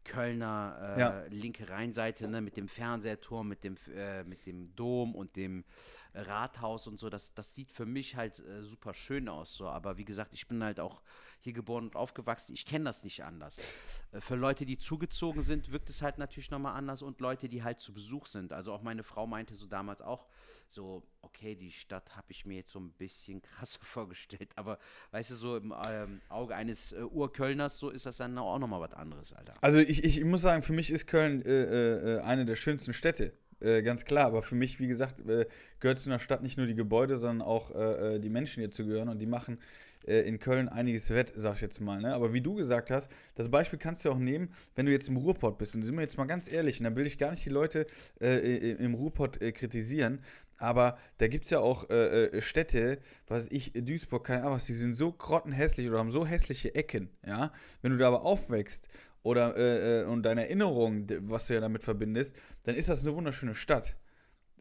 Kölner äh, ja. linke Rheinseite, ne, mit dem Fernsehturm, mit dem, äh, mit dem Dom und dem Rathaus und so, das, das sieht für mich halt äh, super schön aus. So. Aber wie gesagt, ich bin halt auch hier geboren und aufgewachsen. Ich kenne das nicht anders. Äh, für Leute, die zugezogen sind, wirkt es halt natürlich nochmal anders und Leute, die halt zu Besuch sind. Also auch meine Frau meinte so damals auch, so, okay, die Stadt habe ich mir jetzt so ein bisschen krasser vorgestellt, aber weißt du, so im ähm, Auge eines äh, Urkölners, so ist das dann auch nochmal was anderes, Alter. Also ich, ich muss sagen, für mich ist Köln äh, äh, äh eine der schönsten Städte. Äh, ganz klar, aber für mich, wie gesagt, äh, gehört zu einer Stadt nicht nur die Gebäude, sondern auch die Menschen, die hier zu gehören und die machen in Köln einiges wett, sag ich jetzt mal. Ne? Aber wie du gesagt hast, das Beispiel kannst du auch nehmen, wenn du jetzt im Ruhrpott bist. Und sind wir jetzt mal ganz ehrlich, und da will ich gar nicht die Leute äh, im Ruhrpott äh, kritisieren, aber da gibt es ja auch äh, äh, Städte, was ich, Duisburg, keine Ahnung die sind so grottenhässlich oder haben so hässliche Ecken, ja. Wenn du da aber aufwächst oder äh, äh und deine Erinnerung, was du ja damit verbindest, dann ist das eine wunderschöne Stadt.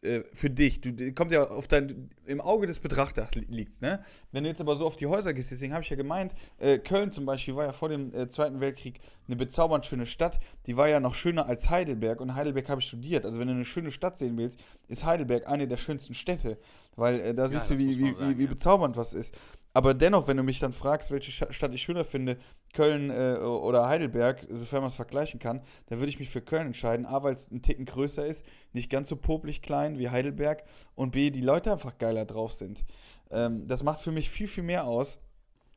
Äh, für dich. Du kommt ja auf dein im Auge des Betrachters liegt's, ne? Wenn du jetzt aber so auf die Häuser gehst, deswegen habe ich ja gemeint, äh, Köln zum Beispiel war ja vor dem äh, Zweiten Weltkrieg eine bezaubernd schöne Stadt. Die war ja noch schöner als Heidelberg und Heidelberg habe ich studiert. Also wenn du eine schöne Stadt sehen willst, ist Heidelberg eine der schönsten Städte, weil äh, da ja, siehst du, wie, wie, sagen, wie, wie ja. bezaubernd was ist. Aber dennoch, wenn du mich dann fragst, welche Stadt ich schöner finde, Köln äh, oder Heidelberg, sofern man es vergleichen kann, dann würde ich mich für Köln entscheiden. A, weil es ein Ticken größer ist, nicht ganz so popelig klein wie Heidelberg und B, die Leute einfach geiler drauf sind. Ähm, das macht für mich viel, viel mehr aus,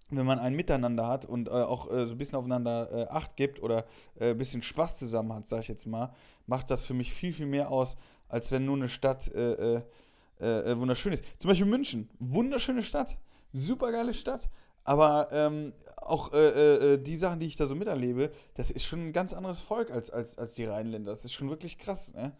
wenn man ein Miteinander hat und äh, auch äh, so ein bisschen aufeinander äh, Acht gibt oder äh, ein bisschen Spaß zusammen hat, sag ich jetzt mal, macht das für mich viel, viel mehr aus, als wenn nur eine Stadt äh, wunderschön ist. Zum Beispiel München, wunderschöne Stadt super geile Stadt. Aber ähm, auch äh, äh, die Sachen, die ich da so miterlebe, das ist schon ein ganz anderes Volk als, als, als die Rheinländer. Das ist schon wirklich krass, ne?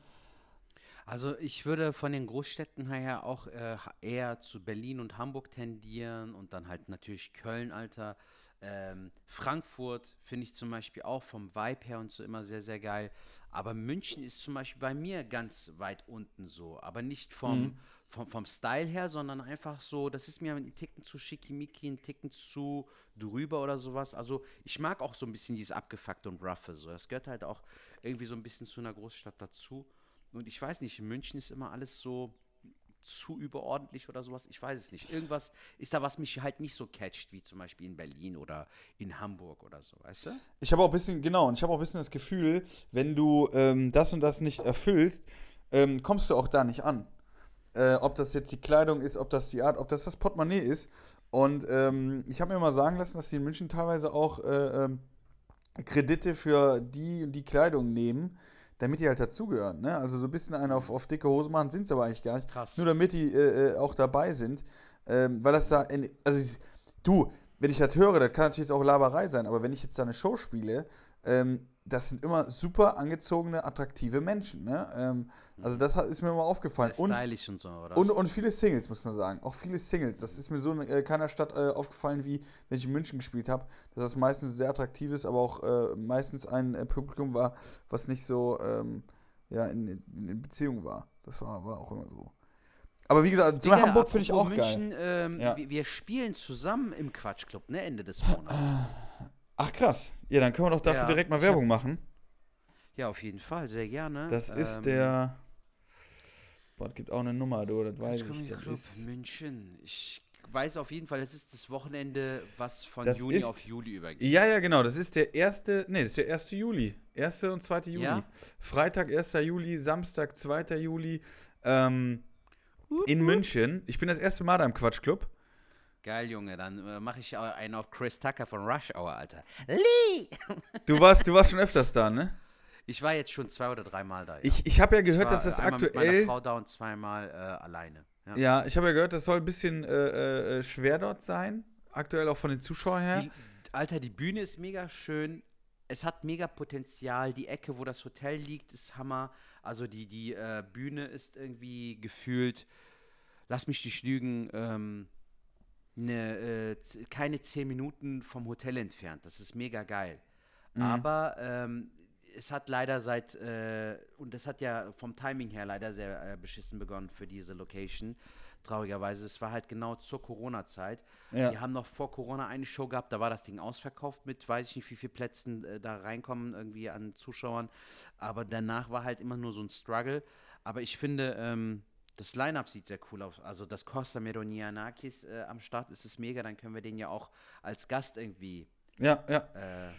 Also ich würde von den Großstädten her auch äh, eher zu Berlin und Hamburg tendieren und dann halt natürlich Köln, Alter. Ähm, Frankfurt finde ich zum Beispiel auch vom Vibe her und so immer sehr, sehr geil. Aber München ist zum Beispiel bei mir ganz weit unten so. Aber nicht vom, mhm vom, vom Style her, sondern einfach so, das ist mir ein Ticken zu schickimicki, ein Ticken zu drüber oder sowas. Also ich mag auch so ein bisschen dieses abgefuckte und roughe so. Das gehört halt auch irgendwie so ein bisschen zu einer Großstadt dazu. Und ich weiß nicht, in München ist immer alles so zu überordentlich oder sowas. Ich weiß es nicht. Irgendwas ist da, was mich halt nicht so catcht, wie zum Beispiel in Berlin oder in Hamburg oder so, weißt du? Ich habe auch ein bisschen, genau, und ich habe auch ein bisschen das Gefühl, wenn du ähm, das und das nicht erfüllst, ähm, kommst du auch da nicht an. Äh, ob das jetzt die Kleidung ist, ob das die Art, ob das das Portemonnaie ist. Und ähm, ich habe mir mal sagen lassen, dass die in München teilweise auch äh, ähm, Kredite für die die Kleidung nehmen, damit die halt dazugehören. Ne? Also so ein bisschen einen auf, auf dicke Hose machen, sind sie aber eigentlich gar nicht. Krass. Nur damit die äh, äh, auch dabei sind. Ähm, weil das da, in, also ich- du, wenn ich das höre, das kann natürlich auch Laberei sein, aber wenn ich jetzt da eine Show spiele, ähm, das sind immer super angezogene, attraktive Menschen. Ne? Ähm, also das hat, ist mir immer aufgefallen. Und und so, und, und viele Singles, muss man sagen. Auch viele Singles. Das ist mir so in äh, keiner Stadt äh, aufgefallen, wie wenn ich in München gespielt habe, dass das meistens sehr attraktiv ist, aber auch äh, meistens ein äh, Publikum war, was nicht so ähm, ja, in, in, in Beziehung war. Das war, war auch immer so. Aber wie gesagt, zu Digga, Hamburg finde ich auch apropos geil. München, Ähm, Ja. wir, wir spielen zusammen im Quatschclub, ne, Ende des Monats. Ach krass. Ja, dann können wir doch dafür Ja, direkt mal Werbung machen. Ja, auf jeden Fall, sehr gerne. Das ist Ähm, der. Boah, das gibt auch eine Nummer, du, das weiß ich. Das Club ist, München. Ich weiß auf jeden Fall, es ist das Wochenende, was von Das Juni ist- auf Juli übergeht. ja, ja, genau. Das ist der erste. Nee, das ist der 1. Juli. 1. und 2. Juli. Ja? Freitag, 1. Juli, Samstag, 2. Juli. Ähm, in München. Ich bin das erste Mal da im Quatschclub. Geil, Junge, dann äh, mache ich einen auf Chris Tucker von Rush Hour, Alter. Lee! Du warst, du warst schon öfters da, ne? Ich war jetzt schon zwei oder dreimal da. Ja. Ich, ich habe ja gehört, dass das äh, einmal mit meiner aktuell. Frau da und zweimal äh, alleine. Ja. Ja, ich habe ja gehört, das soll ein bisschen äh, äh, schwer dort sein. Aktuell auch von den Zuschauern her. Die, Alter, die Bühne ist mega schön. Es hat mega Potenzial. Die Ecke, wo das Hotel liegt, ist Hammer. Also die, die äh, Bühne ist irgendwie gefühlt, lass mich nicht lügen, ähm, ne, äh, keine zehn Minuten vom Hotel entfernt. Das ist mega geil. Aber ähm, es hat leider seit, äh, und das hat ja vom Timing her leider sehr äh, beschissen begonnen für diese Location. Traurigerweise, es war halt genau zur Corona-Zeit. Ja. Wir haben noch vor Corona eine Show gehabt, da war das Ding ausverkauft mit, weiß ich nicht, wie viele Plätzen äh, da reinkommen, irgendwie an Zuschauern. Aber danach war halt immer nur so ein Struggle. Aber ich finde, ähm, das Line-Up sieht sehr cool aus. Also, dass Costa Meronianakis äh, am Start ist, ist mega. Dann können wir den ja auch als Gast irgendwie Ja, ja. äh,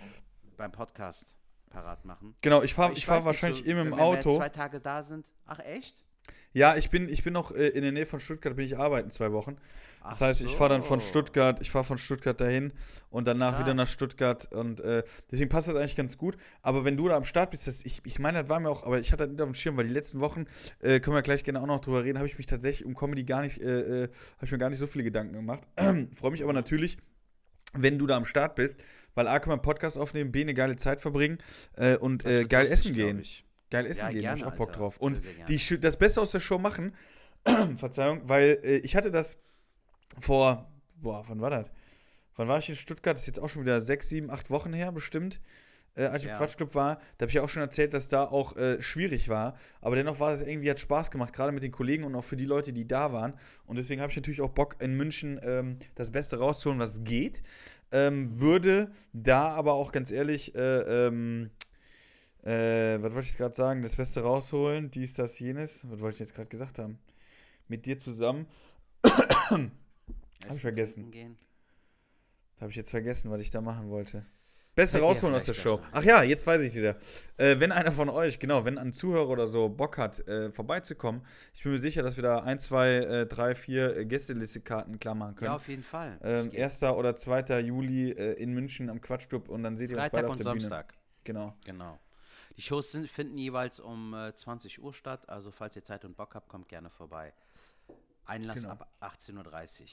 beim Podcast parat machen. Genau, ich fahre ich fahr wahrscheinlich so, eben wenn im wir jetzt Auto. zwei Tage da sind. Ach, echt? Ja, ich bin, ich bin noch äh, in der Nähe von Stuttgart, bin ich arbeiten zwei Wochen. Das Ach heißt, ich fahre dann von. Stuttgart, ich fahre von Stuttgart dahin und danach wieder Krass. nach Stuttgart und äh, deswegen passt das eigentlich ganz gut. Aber wenn du da am Start bist, das, ich, ich meine, das war mir auch, aber ich hatte das nicht auf dem Schirm, weil die letzten Wochen, äh, können wir gleich gerne auch noch drüber reden, habe ich mich tatsächlich um Comedy gar nicht, äh, äh, habe ich mir gar nicht so viele Gedanken gemacht. Freue mich aber natürlich, wenn du da am Start bist, weil A, können wir einen Podcast aufnehmen, B, eine geile Zeit verbringen äh, und geil essen gehen. ich. Geil essen Ja, gehen, hab ich gerne, auch Bock Alter. drauf. Und gerne. die, das Beste aus der Show machen, Verzeihung, weil äh, ich hatte das vor, boah, wann war das? Wann war ich in Stuttgart? Das ist jetzt auch schon wieder sechs, sieben, acht Wochen her bestimmt. Äh, als ich im Ja. Quatschclub war, da habe ich ja auch schon erzählt, dass da auch äh, schwierig war. Aber dennoch war es irgendwie, hat Spaß gemacht, gerade mit den Kollegen und auch für die Leute, die da waren. Und deswegen habe ich natürlich auch Bock, in München ähm, das Beste rauszuholen, was geht. Ähm, würde da aber auch ganz ehrlich, äh, ähm, äh, was wollte ich gerade sagen, das Beste rausholen, dies, das, jenes. Was wollte ich jetzt gerade gesagt haben? Mit dir zusammen. Essen, ich vergessen. Habe ich jetzt vergessen, was ich da machen wollte. Beste rausholen aus der Show. Ach ja, jetzt weiß ich wieder. Äh, wenn einer von euch, genau, wenn ein Zuhörer oder so Bock hat, äh, vorbeizukommen, ich bin mir sicher, dass wir da ein, zwei, äh, drei, vier äh, Gästeliste-Karten klar machen können. Ja, auf jeden Fall. Ähm, geht. 1. oder 2. Juli äh, in München am Quatschclub und dann seht ihr uns Freitag beide auf und der Bühne. Samstag. Genau. Genau. Die Shows sind, finden jeweils um äh, 20 Uhr statt, also falls ihr Zeit und Bock habt, kommt gerne vorbei. Einlass Genau. ab 18.30 Uhr.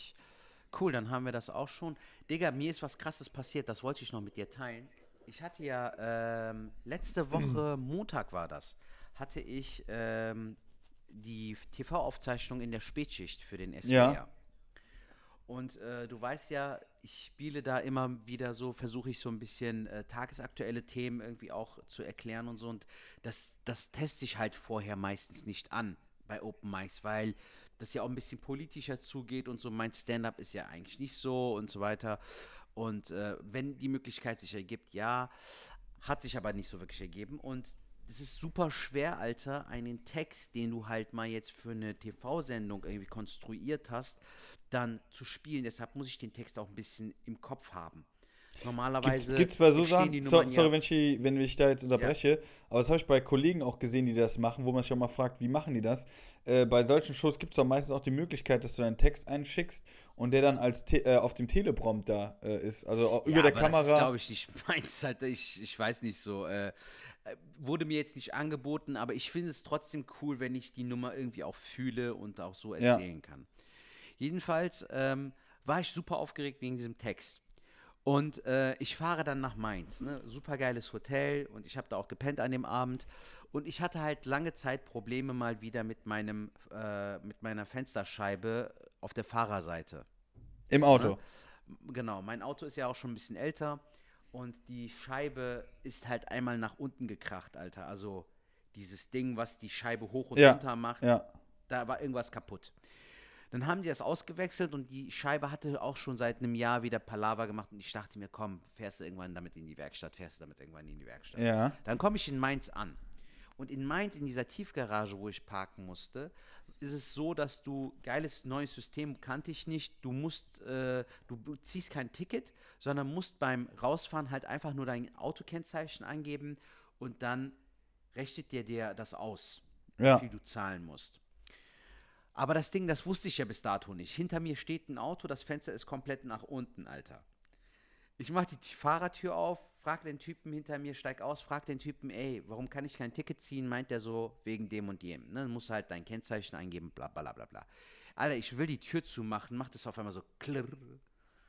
Cool, dann haben wir das auch schon. Digga, mir ist was krasses passiert, das wollte ich noch mit dir teilen. Ich hatte ja ähm, letzte Woche, Montag war das, hatte ich ähm, die TV-Aufzeichnung in der Spätschicht für den SWR. Ja. Und äh, du weißt ja, ich spiele da immer wieder so, versuche ich so ein bisschen äh, tagesaktuelle Themen irgendwie auch zu erklären und so. Und das, das teste ich halt vorher meistens nicht an bei Open Mics, weil das ja auch ein bisschen politischer zugeht und so. Mein Stand-up ist ja eigentlich nicht so und so weiter. Und äh, wenn die Möglichkeit sich ergibt, ja, hat sich aber nicht so wirklich ergeben. Und es ist super schwer, Alter, einen Text, den du halt mal jetzt für eine TV-Sendung irgendwie konstruiert hast, dann zu spielen. Deshalb muss ich den Text auch ein bisschen im Kopf haben. Normalerweise Gibt es bei so Sachen, so, sorry, ja, wenn ich, wenn ich da jetzt unterbreche, aber das habe ich bei Kollegen auch gesehen, die das machen, wo man sich auch mal fragt, wie machen die das? Äh, bei solchen Shows gibt es auch meistens auch die Möglichkeit, dass du deinen Text einschickst und der dann als Te äh, auf dem Teleprompter äh, ist, also über ja, der aber Das ist, Kamera. glaube ich, nicht meins. Halt, ich, ich weiß nicht so. Äh, äh, wurde mir jetzt nicht angeboten, aber ich finde es trotzdem cool, wenn ich die Nummer irgendwie auch fühle und auch so Ja. erzählen kann. Jedenfalls ähm, war ich super aufgeregt wegen diesem Text. Und äh, ich fahre dann nach Mainz. Ne? Super geiles Hotel und ich habe da auch gepennt an dem Abend. Und ich hatte halt lange Zeit Probleme mal wieder mit meinem, äh, mit meiner Fensterscheibe auf der Fahrerseite. Im Auto. Genau, mein Auto ist ja auch schon ein bisschen älter und die Scheibe ist halt einmal nach unten gekracht, Alter. Also dieses Ding, was die Scheibe hoch und Ja, runter macht, Ja. da war irgendwas kaputt. Dann haben die das ausgewechselt und die Scheibe hatte auch schon seit einem Jahr wieder Palaver gemacht und ich dachte mir, komm, fährst du irgendwann damit in die Werkstatt, fährst du damit irgendwann in die Werkstatt. Ja. Dann komme ich in Mainz an. Und in Mainz, in dieser Tiefgarage, wo ich parken musste, ist es so, dass du geiles neues System kannte ich nicht. Du musst, äh, du ziehst kein Ticket, sondern musst beim Rausfahren halt einfach nur dein Autokennzeichen angeben und dann rechnet dir der das aus, Ja. wie viel du zahlen musst. Aber das Ding, das wusste ich ja bis dato nicht. Hinter mir steht ein Auto, das Fenster ist komplett nach unten, Alter. Ich mach die Fahrertür auf, frag den Typen hinter mir, steig aus, frag den Typen, ey, warum kann ich kein Ticket ziehen? Meint der so, wegen dem und dem. Ne? Dann musst du halt dein Kennzeichen eingeben, bla bla bla bla. Alter, ich will die Tür zumachen, macht es auf einmal so klirr. Alter,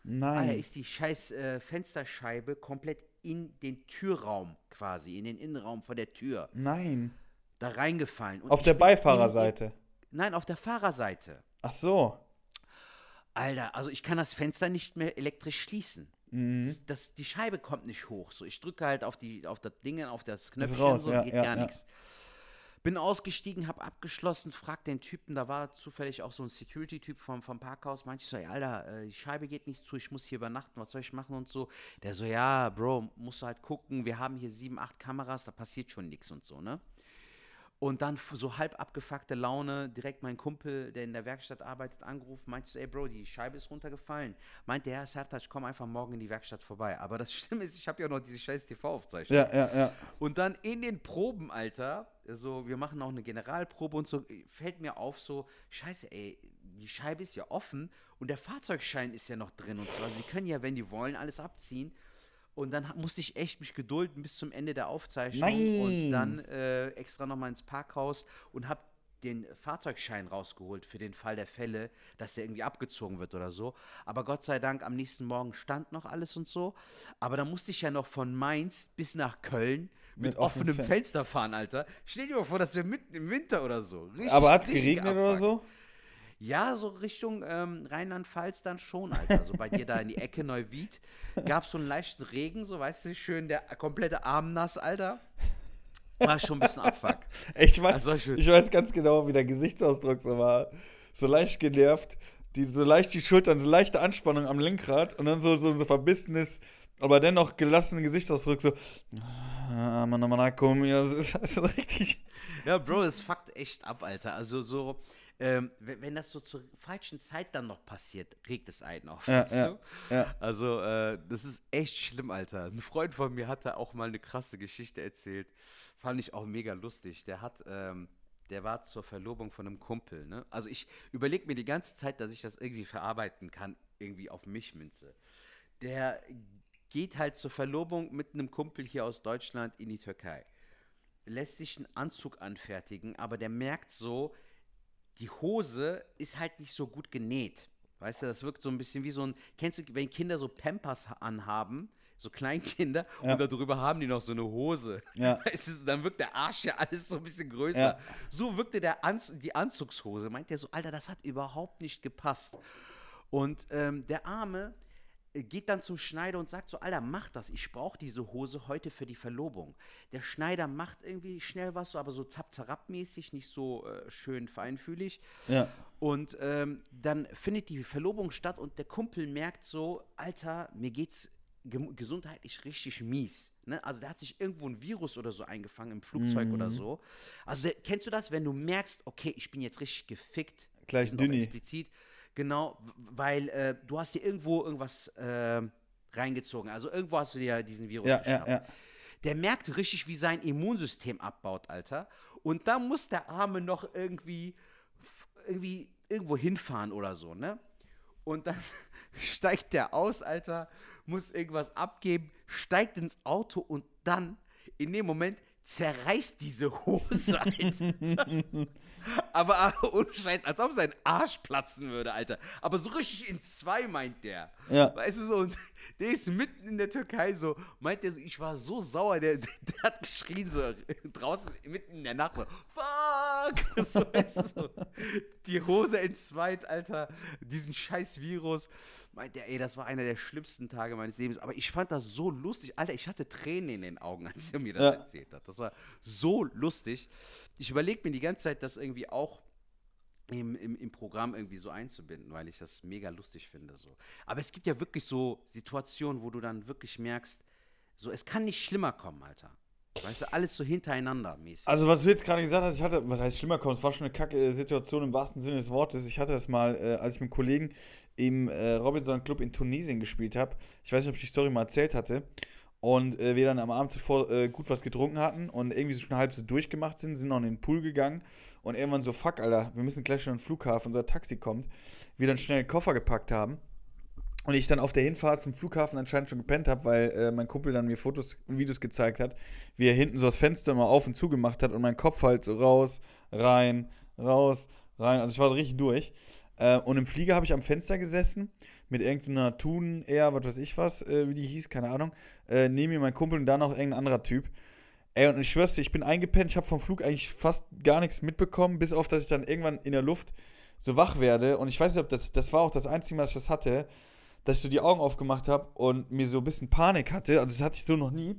Nein. ist die scheiß äh, Fensterscheibe komplett in den Türraum quasi, in den Innenraum von der Tür, Nein. da reingefallen. Und Auf der Beifahrerseite. In, nein, auf der Fahrerseite. Ach so. Alter, also ich kann das Fenster nicht mehr elektrisch schließen. Mhm. Das, das, die Scheibe kommt nicht hoch. So, ich drücke halt auf die, auf das Ding, auf das Knöpfchen, raus, so ja, geht ja, gar ja. nichts. Bin ausgestiegen, hab abgeschlossen, frag den Typen, da war zufällig auch so ein Security-Typ vom, vom Parkhaus, meinte ich so, ey, Alter, äh, die Scheibe geht nicht zu, ich muss hier übernachten, was soll ich machen und so. Der so, ja, Bro, musst du halt gucken, wir haben hier sieben, acht Kameras, da passiert schon nichts und so, ne? Und dann so halb abgefuckte Laune, direkt mein Kumpel, der in der Werkstatt arbeitet, angerufen, meinte so, ey Bro, die Scheibe ist runtergefallen. Meinte, ja, Sertac, komm einfach morgen in die Werkstatt vorbei. Aber das Schlimme ist, ich habe ja noch diese scheiß TV-Aufzeichnung. Ja, ja, ja. Und dann in den Proben, Alter, so, wir machen auch eine Generalprobe und so, fällt mir auf, so, scheiße, ey, die Scheibe ist ja offen und der Fahrzeugschein ist ja noch drin und so. Also, die können ja, wenn die wollen, alles abziehen. Und dann musste ich echt mich gedulden bis zum Ende der Aufzeichnung Nein. und dann äh, extra nochmal ins Parkhaus und hab den Fahrzeugschein rausgeholt für den Fall der Fälle, dass der irgendwie abgezogen wird oder so. Aber Gott sei Dank, am nächsten Morgen stand noch alles und so. Aber da musste ich ja noch von Mainz bis nach Köln mit, Mit offenem Fen- Fenster fahren, Alter. Stell dir mal vor, das wäre mitten im Winter oder so. Richtig, Aber hat's richtig geregnet oder Abfuck. so? Ja, so Richtung ähm, Rheinland-Pfalz dann schon, Alter. So bei dir da in die Ecke Neuwied gab es so einen leichten Regen, so weißt du, schön der komplette Arm nass, Alter. War schon ein bisschen Abfuck. Ich weiß, Also ich weiß ganz genau, wie der Gesichtsausdruck so war. So leicht genervt, die, so leicht die Schultern, so leichte Anspannung am Lenkrad und dann so, so, so verbissenes, aber dennoch gelassenen Gesichtsausdruck, so. Ah, Mann, Mann, komm, ja, das ist also richtig. Ja, Bro, das fuckt echt ab, Alter. Also so, ähm, wenn, das so zur falschen Zeit dann noch passiert, regt es einen auf, Ja, weißt ja, du? ja. Also, äh, das ist echt schlimm, Alter. Ein Freund von mir hatte auch mal eine krasse Geschichte erzählt. Fand ich auch mega lustig. Der hat, ähm, der war zur Verlobung von einem Kumpel, ne? Also ich überlege mir die ganze Zeit, dass ich das irgendwie verarbeiten kann, irgendwie auf mich münze. Der geht halt zur Verlobung mit einem Kumpel hier aus Deutschland in die Türkei. Lässt sich einen Anzug anfertigen, aber der merkt so, die Hose ist halt nicht so gut genäht. Weißt du, das wirkt so ein bisschen wie so ein, kennst du, wenn Kinder so Pampers ha- anhaben, so Kleinkinder, Ja. und darüber haben die noch so eine Hose. Ja. Weißt du, dann wirkt der Arsch ja alles so ein bisschen größer. Ja. So wirkte der Anz die Anzugshose. Meint der so, Alter, das hat überhaupt nicht gepasst. Und ähm, der Arme geht dann zum Schneider und sagt so, Alter, mach das, ich brauche diese Hose heute für die Verlobung. Der Schneider macht irgendwie schnell was, so, aber so zap-zarab-mäßig, nicht so äh, schön feinfühlig. Ja. Und ähm, dann findet die Verlobung statt und der Kumpel merkt so, Alter, mir geht's gem- gesundheitlich richtig mies. Ne? Also der hat sich irgendwo ein Virus oder so eingefangen im Flugzeug oder so. Also der, kennst du das, wenn du merkst, okay, ich bin jetzt richtig gefickt. Gleich Dünni. explizit. Genau, weil äh, du hast dir irgendwo irgendwas äh, reingezogen. Also irgendwo hast du dir diesen Virus Ja, ja, ja. Der merkt richtig, wie sein Immunsystem abbaut, Alter. Und dann muss der Arme noch irgendwie, irgendwie irgendwo hinfahren oder so, ne? Und dann steigt der aus, Alter, muss irgendwas abgeben, steigt ins Auto und dann, in dem Moment, zerreißt diese Hose, Alter. Aber ah, ohne Scheiß, als ob sein Arsch platzen würde, Alter. Aber so richtig in zwei, meint der. Ja. Weißt du so, und der ist mitten in der Türkei so, meint der so, ich war so sauer, der, der hat geschrien so draußen mitten in der Nacht so, fuck! So, weißt du, die Hose entzweit, Alter, diesen scheiß Virus. Meint der, ey, das war einer der schlimmsten Tage meines Lebens. Aber ich fand das so lustig. Alter, ich hatte Tränen in den Augen, als er mir das Ja. erzählt hat. Das war so lustig. Ich überlege mir die ganze Zeit, das irgendwie auch im, im, im Programm irgendwie so einzubinden, weil ich das mega lustig finde. So. Aber es gibt ja wirklich so Situationen, wo du dann wirklich merkst, so, es kann nicht schlimmer kommen, Alter. Weißt du, alles so hintereinander mäßig. Also, was du jetzt gerade gesagt hast, ich hatte, was heißt schlimmer kommt, es war schon eine kacke äh, Situation im wahrsten Sinne des Wortes. Ich hatte das mal, äh, als ich mit einem Kollegen im äh, Robinson Club in Tunesien gespielt habe. Ich weiß nicht, ob ich die Story mal erzählt hatte. Und äh, wir dann am Abend zuvor äh, gut was getrunken hatten und irgendwie so schon halb so durchgemacht sind, sind noch in den Pool gegangen und irgendwann so, fuck, Alter, wir müssen gleich schon an den Flughafen, unser Taxi kommt. Wir dann schnell den Koffer gepackt haben. Und ich dann auf der Hinfahrt zum Flughafen anscheinend schon gepennt habe, weil äh, mein Kumpel dann mir Fotos und Videos gezeigt hat, wie er hinten so das Fenster immer auf und zu gemacht hat und mein Kopf halt so raus, rein, raus, rein. Also ich war so richtig durch. Äh, und im Flieger habe ich am Fenster gesessen mit irgendeiner Thun Air, was weiß ich was, äh, wie die hieß, keine Ahnung. Äh, neben mir mein Kumpel und dann noch irgendein anderer Typ. Ey, und ich schwör's dir, ich bin eingepennt, ich habe vom Flug eigentlich fast gar nichts mitbekommen, bis auf, dass ich dann irgendwann in der Luft so wach werde. Und ich weiß nicht, ob das, das war auch das Einzige, was ich das hatte, dass ich so die Augen aufgemacht habe und mir so ein bisschen Panik hatte. Also, das hatte ich so noch nie.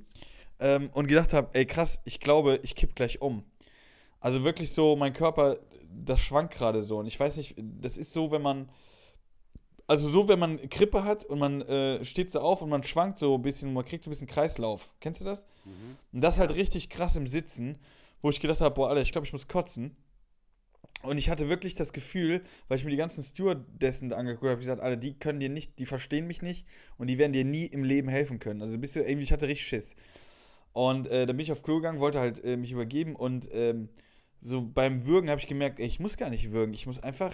Ähm, und gedacht habe, ey, krass, ich glaube, ich kipp gleich um. Also wirklich so, mein Körper, das schwankt gerade so. Und ich weiß nicht, das ist so, wenn man. Also so, wenn man Krippe hat und man äh, steht so auf und man schwankt so ein bisschen, man kriegt so ein bisschen Kreislauf. Kennst du das? Und das halt richtig krass im Sitzen, wo ich gedacht habe, boah, Alter, ich glaube, ich muss kotzen. Und ich hatte wirklich das Gefühl, weil ich mir die ganzen Stewardessen angeguckt habe, ich gesagt, Alter, die können dir nicht, die verstehen mich nicht und die werden dir nie im Leben helfen können. Also bist du irgendwie, ich hatte richtig Schiss. Und äh, dann bin ich auf Klo gegangen, wollte halt äh, mich übergeben und ähm, so beim Würgen habe ich gemerkt, ey, ich muss gar nicht würgen, ich muss einfach,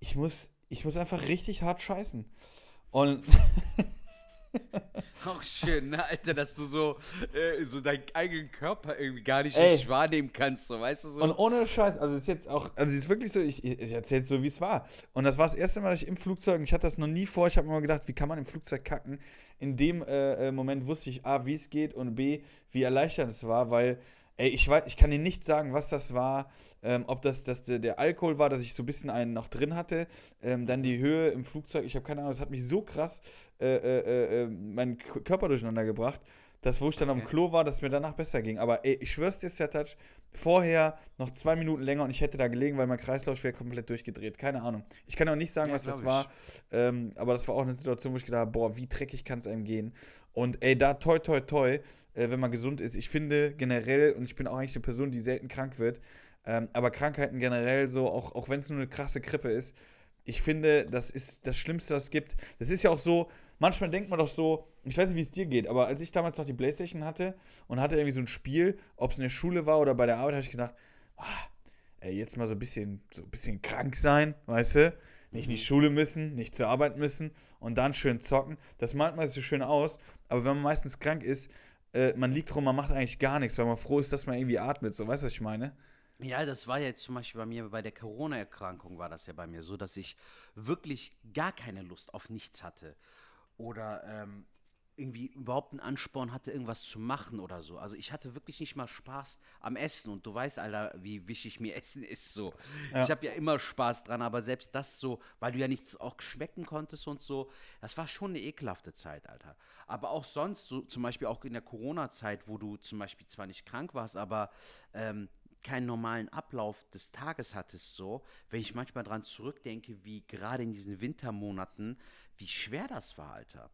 ich muss, ich muss einfach richtig hart scheißen. Und Auch schön, ne, Alter, dass du so, äh, so deinen eigenen Körper irgendwie gar nicht Ey. richtig wahrnehmen kannst, so, weißt du so? Und ohne Scheiß, also es ist jetzt auch, also es ist wirklich so, ich, ich erzähle so, wie es war. Und das war das erste Mal, dass ich im Flugzeug, und ich hatte das noch nie vor, ich habe mir immer gedacht, wie kann man im Flugzeug kacken? In dem äh, äh, Moment wusste ich A, wie es geht und B, wie erleichternd es war, weil, ey, ich weiß, ich kann dir nicht sagen, was das war, ähm, ob das, das der, der Alkohol war, dass ich so ein bisschen einen noch drin hatte, ähm, dann die Höhe im Flugzeug, ich habe keine Ahnung, es hat mich so krass äh, äh, äh, äh, meinen Körper durcheinander gebracht, dass wo ich dann am Okay. Klo war, dass es mir danach besser ging. Aber ey, ich schwör's dir, Sertac, vorher noch zwei Minuten länger und ich hätte da gelegen, weil mein Kreislauf wäre komplett durchgedreht. Keine Ahnung. Ich kann auch nicht sagen, Ja, was das glaub war. Ähm, aber das war auch eine Situation, wo ich gedacht habe, boah, wie dreckig kann es einem gehen. Und ey, da toi toi toi, äh, wenn man gesund ist. Ich finde generell, und ich bin auch eigentlich eine Person, die selten krank wird, ähm, aber Krankheiten generell so, auch, auch wenn es nur eine krasse Grippe ist, ich finde, das ist das Schlimmste, was es gibt. Das ist ja auch so, manchmal denkt man doch so, ich weiß nicht, wie es dir geht, aber als ich damals noch die Playstation hatte und hatte irgendwie so ein Spiel, ob es in der Schule war oder bei der Arbeit, habe ich gedacht, ah, ey, jetzt mal so ein bisschen, so ein bisschen krank sein, weißt du? Nicht in die Schule müssen, nicht zur Arbeit müssen und dann schön zocken. Das malt man so schön aus, aber wenn man meistens krank ist, äh, man liegt rum, man macht eigentlich gar nichts, weil man froh ist, dass man irgendwie atmet. So, weißt du, was ich meine? Ja, das war ja jetzt zum Beispiel bei mir, bei der Corona-Erkrankung war das ja bei mir so, dass ich wirklich gar keine Lust auf nichts hatte. Oder ähm, irgendwie überhaupt einen Ansporn hatte, irgendwas zu machen oder so. Also ich hatte wirklich nicht mal Spaß am Essen. Und du weißt, Alter, wie wichtig mir Essen ist so. Ja. Ich habe ja immer Spaß dran, aber selbst das so, weil du ja nichts auch schmecken konntest und so, das war schon eine ekelhafte Zeit, Alter. Aber auch sonst, so zum Beispiel auch in der Corona-Zeit, wo du zum Beispiel zwar nicht krank warst, aber ähm, keinen normalen Ablauf des Tages hattest, so, wenn ich manchmal dran zurückdenke, wie gerade in diesen Wintermonaten, wie schwer das war, Alter.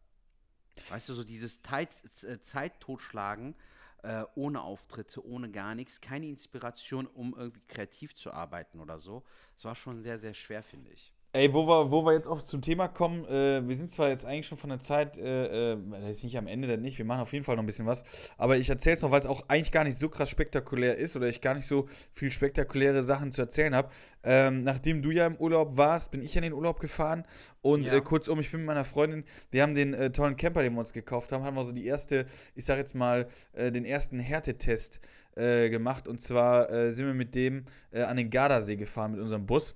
Weißt du, so dieses Zeit, äh, Zeit totschlagen äh, ohne Auftritte, ohne gar nichts, keine Inspiration, um irgendwie kreativ zu arbeiten oder so. Das war schon sehr, sehr schwer, finde ich. Ey, wo wir, wo wir jetzt auch zum Thema kommen, äh, wir sind zwar jetzt eigentlich schon von der Zeit, äh, äh, das ist nicht am Ende, dann nicht, wir machen auf jeden Fall noch ein bisschen was, aber ich erzähle es noch, weil es auch eigentlich gar nicht so krass spektakulär ist oder ich gar nicht so viel spektakuläre Sachen zu erzählen habe. Ähm, nachdem du ja im Urlaub warst, bin ich in den Urlaub gefahren und Ja. äh, kurzum, ich bin mit meiner Freundin, wir haben den äh, tollen Camper, den wir uns gekauft haben, haben wir so die erste, ich sag jetzt mal, äh, den ersten Härtetest äh, gemacht und zwar sind wir mit dem an den Gardasee gefahren mit unserem Bus.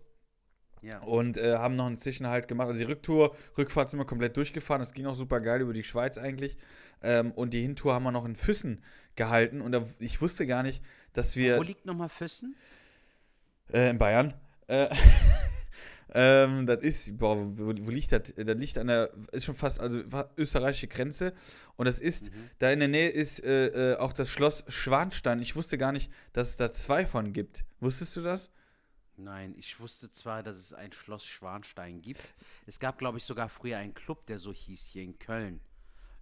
Ja. Und äh, haben noch einen Zwischenhalt gemacht. Also die Rücktour, Rückfahrt sind wir komplett durchgefahren. Das ging auch super geil über die Schweiz eigentlich. Ähm, und die Hintour haben wir noch in Füssen gehalten. Und da, ich wusste gar nicht, dass wir Wo liegt nochmal Füssen? äh, in Bayern. Äh, ähm, das ist, boah, wo, wo liegt das? Das liegt an der, ist schon fast, also österreichische Grenze. Und das ist, Mhm. da in der Nähe ist äh, äh, auch das Schloss Schwanstein. Ich wusste gar nicht, dass es da zwei von gibt. Wusstest du das? Nein, ich wusste zwar, dass es ein Schloss Schwanstein gibt. Es gab, glaube ich, sogar früher einen Club, der so hieß hier in Köln.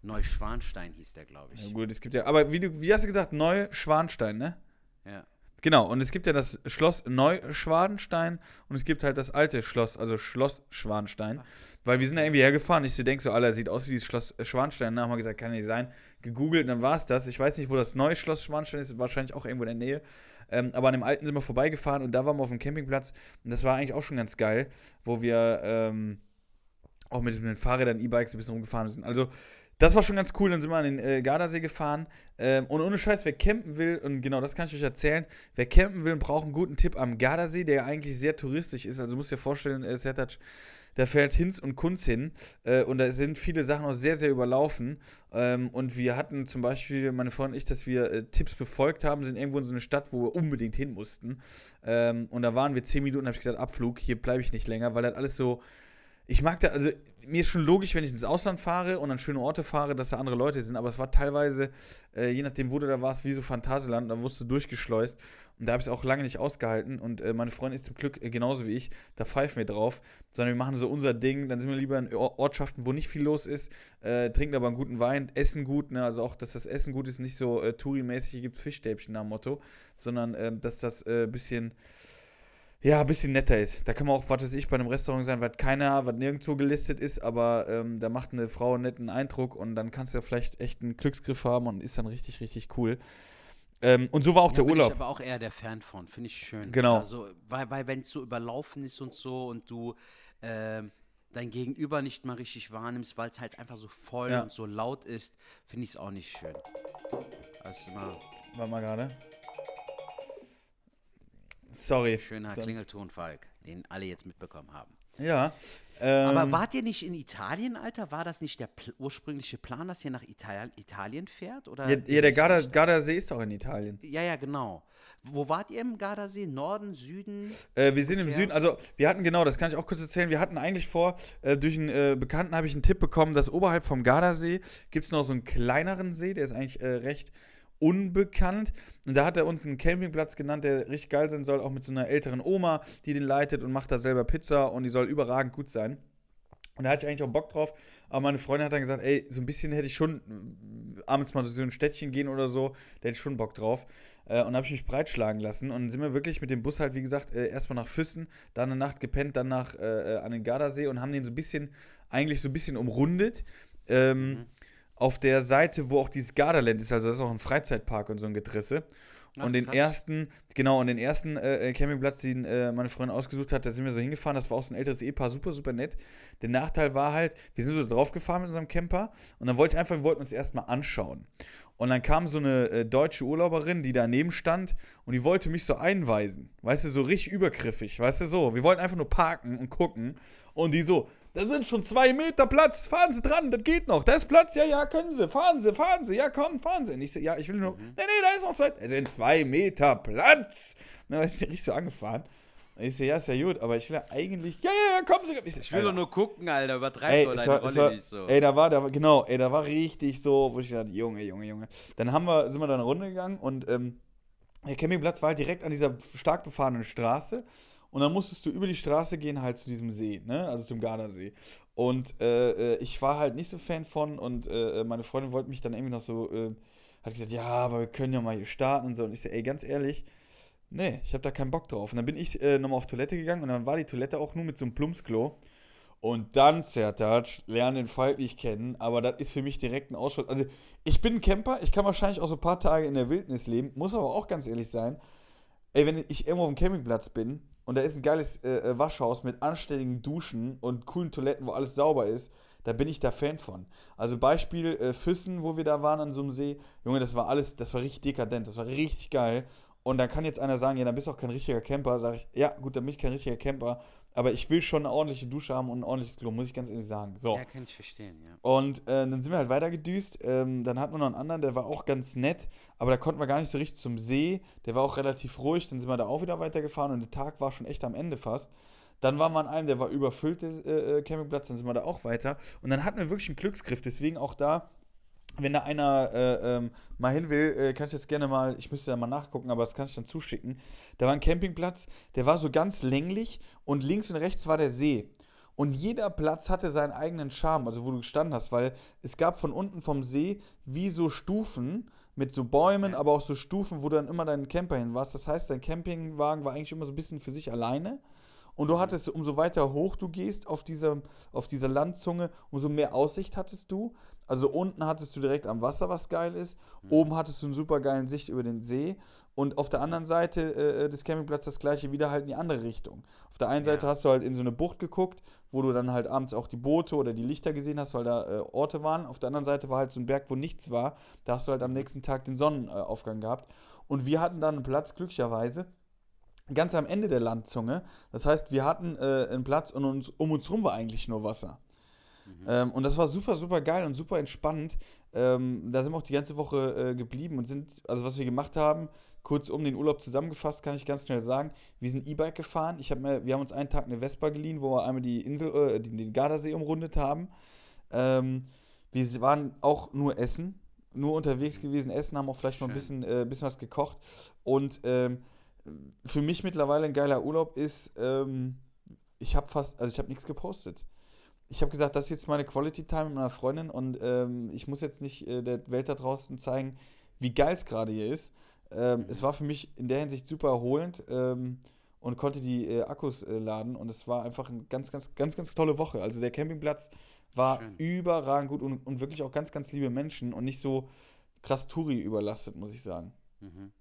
Neuschwanstein hieß der, glaube Ja, ich. gut, es gibt ja, aber wie du, wie hast du gesagt, Neuschwanstein, ne? Ja. Genau, und es gibt ja das Schloss Neuschwanstein und es gibt halt das alte Schloss, also Schloss Schwanstein. Weil wir sind da irgendwie hergefahren. Ich so denk so, Alter, sieht aus wie dieses Schloss Schwanstein. Dann haben wir gesagt, kann nicht sein. Gegoogelt, dann war es das. Ich weiß nicht, wo das neue Schloss Schwanstein ist, wahrscheinlich auch irgendwo in der Nähe. Ähm, aber an dem alten sind wir vorbeigefahren und da waren wir auf dem Campingplatz. Und das war eigentlich auch schon ganz geil, wo wir ähm, auch mit den Fahrrädern, E-Bikes ein bisschen rumgefahren sind. Also, das war schon ganz cool. Dann sind wir an den äh, Gardasee gefahren. Ähm, und ohne Scheiß, wer campen will, und genau das kann ich euch erzählen, wer campen will braucht einen guten Tipp am Gardasee, der ja eigentlich sehr touristisch ist. Also, du musst dir vorstellen, äh, Sertac, da fährt Hinz und Kunz hin. Äh, und da sind viele Sachen auch sehr, sehr überlaufen. Ähm, und wir hatten zum Beispiel, meine Freundin und ich, dass wir äh, Tipps befolgt haben, sind irgendwo in so eine Stadt, wo wir unbedingt hin mussten. Ähm, und da waren wir zehn Minuten, habe ich gesagt, Abflug, hier bleibe ich nicht länger, weil das alles so. Ich mag da, also mir ist schon logisch, wenn ich ins Ausland fahre und an schöne Orte fahre, dass da andere Leute sind, aber es war teilweise, äh, je nachdem, wo du da warst, wie so Phantasialand, da wurdest du durchgeschleust und da habe ich es auch lange nicht ausgehalten und äh, meine Freundin ist zum Glück äh, genauso wie ich, da pfeifen wir drauf, sondern wir machen so unser Ding, dann sind wir lieber in Or- Ortschaften, wo nicht viel los ist, äh, trinken aber einen guten Wein, essen gut, ne? also auch, dass das Essen gut ist, nicht so äh, Touri-mäßig, gibt Fischstäbchen nach dem Motto, sondern ähm, dass das ein äh, bisschen ja, ein bisschen netter ist. Da kann man auch, was weiß ich, bei einem Restaurant sein, was keiner, was nirgendwo gelistet ist, aber ähm, da macht eine Frau einen netten Eindruck und dann kannst du ja vielleicht echt einen Glücksgriff haben und ist dann richtig, richtig cool. Ähm, und so war auch Ja, der bin Urlaub. ich aber auch eher der Fan von, finde ich schön. Genau. Also, weil, weil wenn es so überlaufen ist und so und du ähm, dein Gegenüber nicht mal richtig wahrnimmst, weil es halt einfach so voll Ja. und so laut ist, finde ich es auch nicht schön. Also mal Warte mal gerade. Sorry. schöner Dann- Klingelton, Falk, den alle jetzt mitbekommen haben. Ja. Ähm, Aber wart ihr nicht in Italien, Alter? War das nicht der ursprüngliche Plan, dass ihr nach Italien, Italien fährt? Oder ja, ja, der Garda, Gardasee ist doch in Italien. Ja, ja, genau. Wo wart ihr im Gardasee? Norden, Süden? Äh, wir sind im? Süden, also wir hatten genau, das kann ich auch kurz erzählen, wir hatten eigentlich vor, äh, durch einen äh, Bekannten habe ich einen Tipp bekommen, dass oberhalb vom Gardasee gibt es noch so einen kleineren See, der ist eigentlich äh, recht unbekannt. Und da hat er uns einen Campingplatz genannt, der richtig geil sein soll, auch mit so einer älteren Oma, die den leitet und macht da selber Pizza und die soll überragend gut sein. Und da hatte ich eigentlich auch Bock drauf, aber meine Freundin hat dann gesagt, ey, so ein bisschen hätte ich schon äh, abends mal so ein Städtchen gehen oder so, da hätte ich schon Bock drauf. Äh, und da habe ich mich breitschlagen lassen. Und sind wir wirklich mit dem Bus halt, wie gesagt, äh, erstmal nach Füssen, dann eine Nacht gepennt, dann nach äh, an den Gardasee und haben den so ein bisschen, eigentlich so ein bisschen umrundet. Ähm, Mhm. Auf der Seite, wo auch dieses Gardaland ist, also das ist auch ein Freizeitpark und so ein Getrisse. Ach, und den krass. ersten, genau, und den ersten äh, äh, Campingplatz, den äh, meine Freundin ausgesucht hat, da sind wir so hingefahren. Das war auch so ein älteres Ehepaar, super, super nett. Der Nachteil war halt, wir sind so drauf gefahren mit unserem Camper und dann wollte ich einfach, wir wollten uns erstmal anschauen. Und dann kam so eine äh, deutsche Urlauberin, die daneben stand und die wollte mich so einweisen. Weißt du, so richtig übergriffig, weißt du, so. Wir wollten einfach nur parken und gucken. Und die so, da sind schon zwei Meter Platz, fahren Sie dran, das geht noch. Da ist Platz, ja, ja, können Sie, fahren Sie, fahren Sie, ja, komm, fahren Sie. Und ich so, ja, ich will nur, nee, nee, da ist noch zwei, es sind zwei Meter Platz. Dann war ich richtig so angefahren. Und ich so, ja, ist ja gut, aber ich will ja eigentlich, ja, ja, ja, kommen Sie. Ich, so, Ich will doch nur gucken, Alter. Übertreib doch deine war, Rolle war, nicht so. ey, da war, da war, genau, ey, da war richtig so, wo ich dachte, Junge, Junge, Junge. Dann haben wir, sind wir da eine Runde gegangen und ähm, der Campingplatz war halt direkt an dieser stark befahrenen Straße. Und dann musstest du über die Straße gehen, halt zu diesem See, ne? Also zum Gardasee. Und äh, äh, ich war halt nicht so Fan von und äh, meine Freundin wollte mich dann irgendwie noch so, äh, hat gesagt, ja, aber wir können ja mal hier starten und so. Und ich so, ey, ganz ehrlich, nee, ich habe da keinen Bock drauf. Und dann bin ich äh, nochmal auf Toilette gegangen und dann war die Toilette auch nur mit so einem Plumpsklo. Und dann, Zertac, lernen den Falk nicht kennen, aber das ist für mich direkt ein Ausschuss. Also, ich bin ein Camper, ich kann wahrscheinlich auch so ein paar Tage in der Wildnis leben, muss aber auch ganz ehrlich sein, ey, wenn ich irgendwo auf dem Campingplatz bin und da ist ein geiles äh, äh, Waschhaus mit anständigen Duschen und coolen Toiletten, wo alles sauber ist, da bin ich da Fan von. Also Beispiel äh, Füssen, wo wir da waren an so einem See, Junge, das war alles, das war richtig dekadent, das war richtig geil. Und dann kann jetzt einer sagen, ja, dann bist du auch kein richtiger Camper. Sag ich, ja, gut, dann bin ich kein richtiger Camper. Aber ich will schon eine ordentliche Dusche haben und ein ordentliches Klo, muss ich ganz ehrlich sagen. So. Ja, kann ich verstehen, ja. Und äh, dann sind wir halt weitergedüst. Ähm, dann hatten wir noch einen anderen, der war auch ganz nett, aber da konnten wir gar nicht so richtig zum See. Der war auch relativ ruhig. Dann sind wir da auch wieder weitergefahren und der Tag war schon echt am Ende fast. Dann waren wir an einem, der war überfüllt, der äh, äh Campingplatz, dann sind wir da auch weiter. Und dann hatten wir wirklich einen Glücksgriff. Deswegen auch da wenn da einer äh, ähm, mal hin will, äh, kann ich das gerne mal, ich müsste da mal nachgucken, aber das kann ich dann zuschicken. Da war ein Campingplatz, der war so ganz länglich und links und rechts war der See. Und jeder Platz hatte seinen eigenen Charme, also wo du gestanden hast, weil es gab von unten vom See wie so Stufen mit so Bäumen, aber auch so Stufen, wo du dann immer deinen Camper hin warst. Das heißt, dein Campingwagen war eigentlich immer so ein bisschen für sich alleine. Und du hattest, umso weiter hoch du gehst auf dieser, auf dieser Landzunge, umso mehr Aussicht hattest du. Also unten hattest du direkt am Wasser, was geil ist. Mhm. Oben hattest du einen super geilen Sicht über den See. Und auf der anderen Seite äh, des Campingplatzes das gleiche wieder halt in die andere Richtung. Auf der einen ja. Seite hast du halt in so eine Bucht geguckt, wo du dann halt abends auch die Boote oder die Lichter gesehen hast, weil da äh, Orte waren. Auf der anderen Seite war halt so ein Berg, wo nichts war. Da hast du halt am mhm. nächsten Tag den Sonnenaufgang gehabt. Und wir hatten dann einen Platz, glücklicherweise, ganz am Ende der Landzunge. Das heißt, wir hatten äh, einen Platz und uns, um uns rum war eigentlich nur Wasser. Mhm. Ähm, und das war super, super geil und super entspannend. Ähm, da sind wir auch die ganze Woche äh, geblieben und sind, also was wir gemacht haben, kurz um den Urlaub zusammengefasst, kann ich ganz schnell sagen. Wir sind E-Bike gefahren. Ich hab mir, wir haben uns einen Tag eine Vespa geliehen, wo wir einmal die Insel, äh, den, den Gardasee umrundet haben. Ähm, wir waren auch nur essen, nur unterwegs gewesen, essen, haben auch vielleicht Schön. mal ein bisschen, äh, bisschen was gekocht. Und ähm, für mich mittlerweile ein geiler Urlaub ist, ähm, ich habe fast, also ich habe nichts gepostet ich habe gesagt, das ist jetzt meine Quality Time mit meiner Freundin und ähm, ich muss jetzt nicht äh, der Welt da draußen zeigen, wie geil es gerade hier ist. Ähm, mhm. Es war für mich in der Hinsicht super erholend ähm, und konnte die äh, Akkus äh, laden und es war einfach eine ganz, ganz, ganz, ganz tolle Woche. Also der Campingplatz war Schön. überragend gut und, und wirklich auch ganz, ganz liebe Menschen und nicht so krass Touri überlastet, muss ich sagen. Mhm.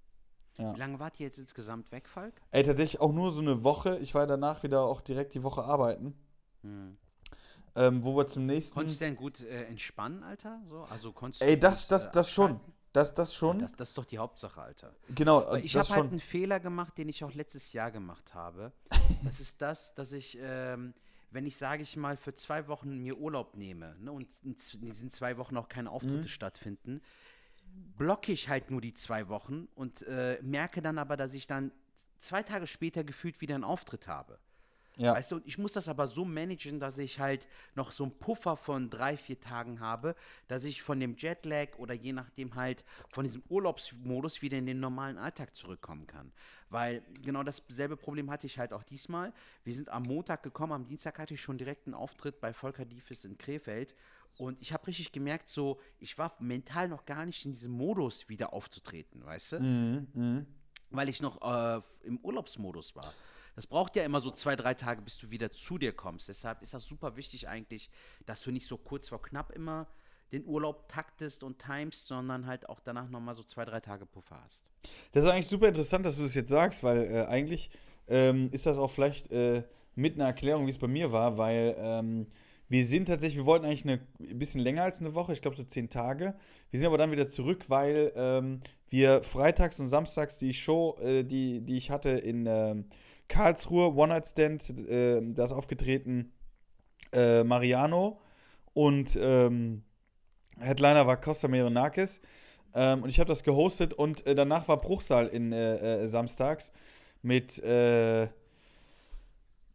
Ja. Wie lange wart ihr jetzt insgesamt weg, Falk? Ey, tatsächlich auch nur so eine Woche. Ich war danach wieder auch direkt die Woche arbeiten. Mhm. Ähm, wo wir zum nächsten. Konntest du denn gut äh, entspannen, Alter? So, also konntest Ey, das, gut, das, das schon. Das, das schon. das, das ist doch die Hauptsache, Alter. Genau. Weil ich habe halt einen Fehler gemacht, den ich auch letztes Jahr gemacht habe. das ist das, dass ich, ähm, wenn ich, sage ich mal, für zwei Wochen mir Urlaub nehme ne, und in diesen zwei Wochen auch keine Auftritte mhm. stattfinden, blocke ich halt nur die zwei Wochen und äh, merke dann aber, dass ich dann zwei Tage später gefühlt wieder einen Auftritt habe. Ja. Weißt du, ich muss das aber so managen, dass ich halt noch so einen Puffer von drei, vier Tagen habe, dass ich von dem Jetlag oder je nachdem halt von diesem Urlaubsmodus wieder in den normalen Alltag zurückkommen kann. Weil genau dasselbe Problem hatte ich halt auch diesmal. Wir sind am Montag gekommen, am Dienstag hatte ich schon direkt einen Auftritt bei Volker Diefes in Krefeld. Und ich habe richtig gemerkt, so, ich war mental noch gar nicht in diesem Modus wieder aufzutreten, weißt du? Mhm, mh. Weil ich noch äh, im Urlaubsmodus war. Das braucht ja immer so zwei, drei Tage, bis du wieder zu dir kommst. Deshalb ist das super wichtig eigentlich, dass du nicht so kurz vor knapp immer den Urlaub taktest und timest, sondern halt auch danach nochmal so zwei, drei Tage Puffer hast. Das ist eigentlich super interessant, dass du das jetzt sagst, weil äh, eigentlich ähm, ist das auch vielleicht äh, mit einer Erklärung, wie es bei mir war, weil ähm, wir sind tatsächlich, wir wollten eigentlich eine, ein bisschen länger als eine Woche, ich glaube so zehn Tage. Wir sind aber dann wieder zurück, weil ähm, wir freitags und samstags die Show, äh, die, die ich hatte in ähm, Karlsruhe, One-Night-Stand, äh, da ist aufgetreten äh, Mariano und ähm, Headliner war Costa Meronakis. Ähm, und ich habe das gehostet und äh, danach war Bruchsal in äh, äh, samstags mit äh,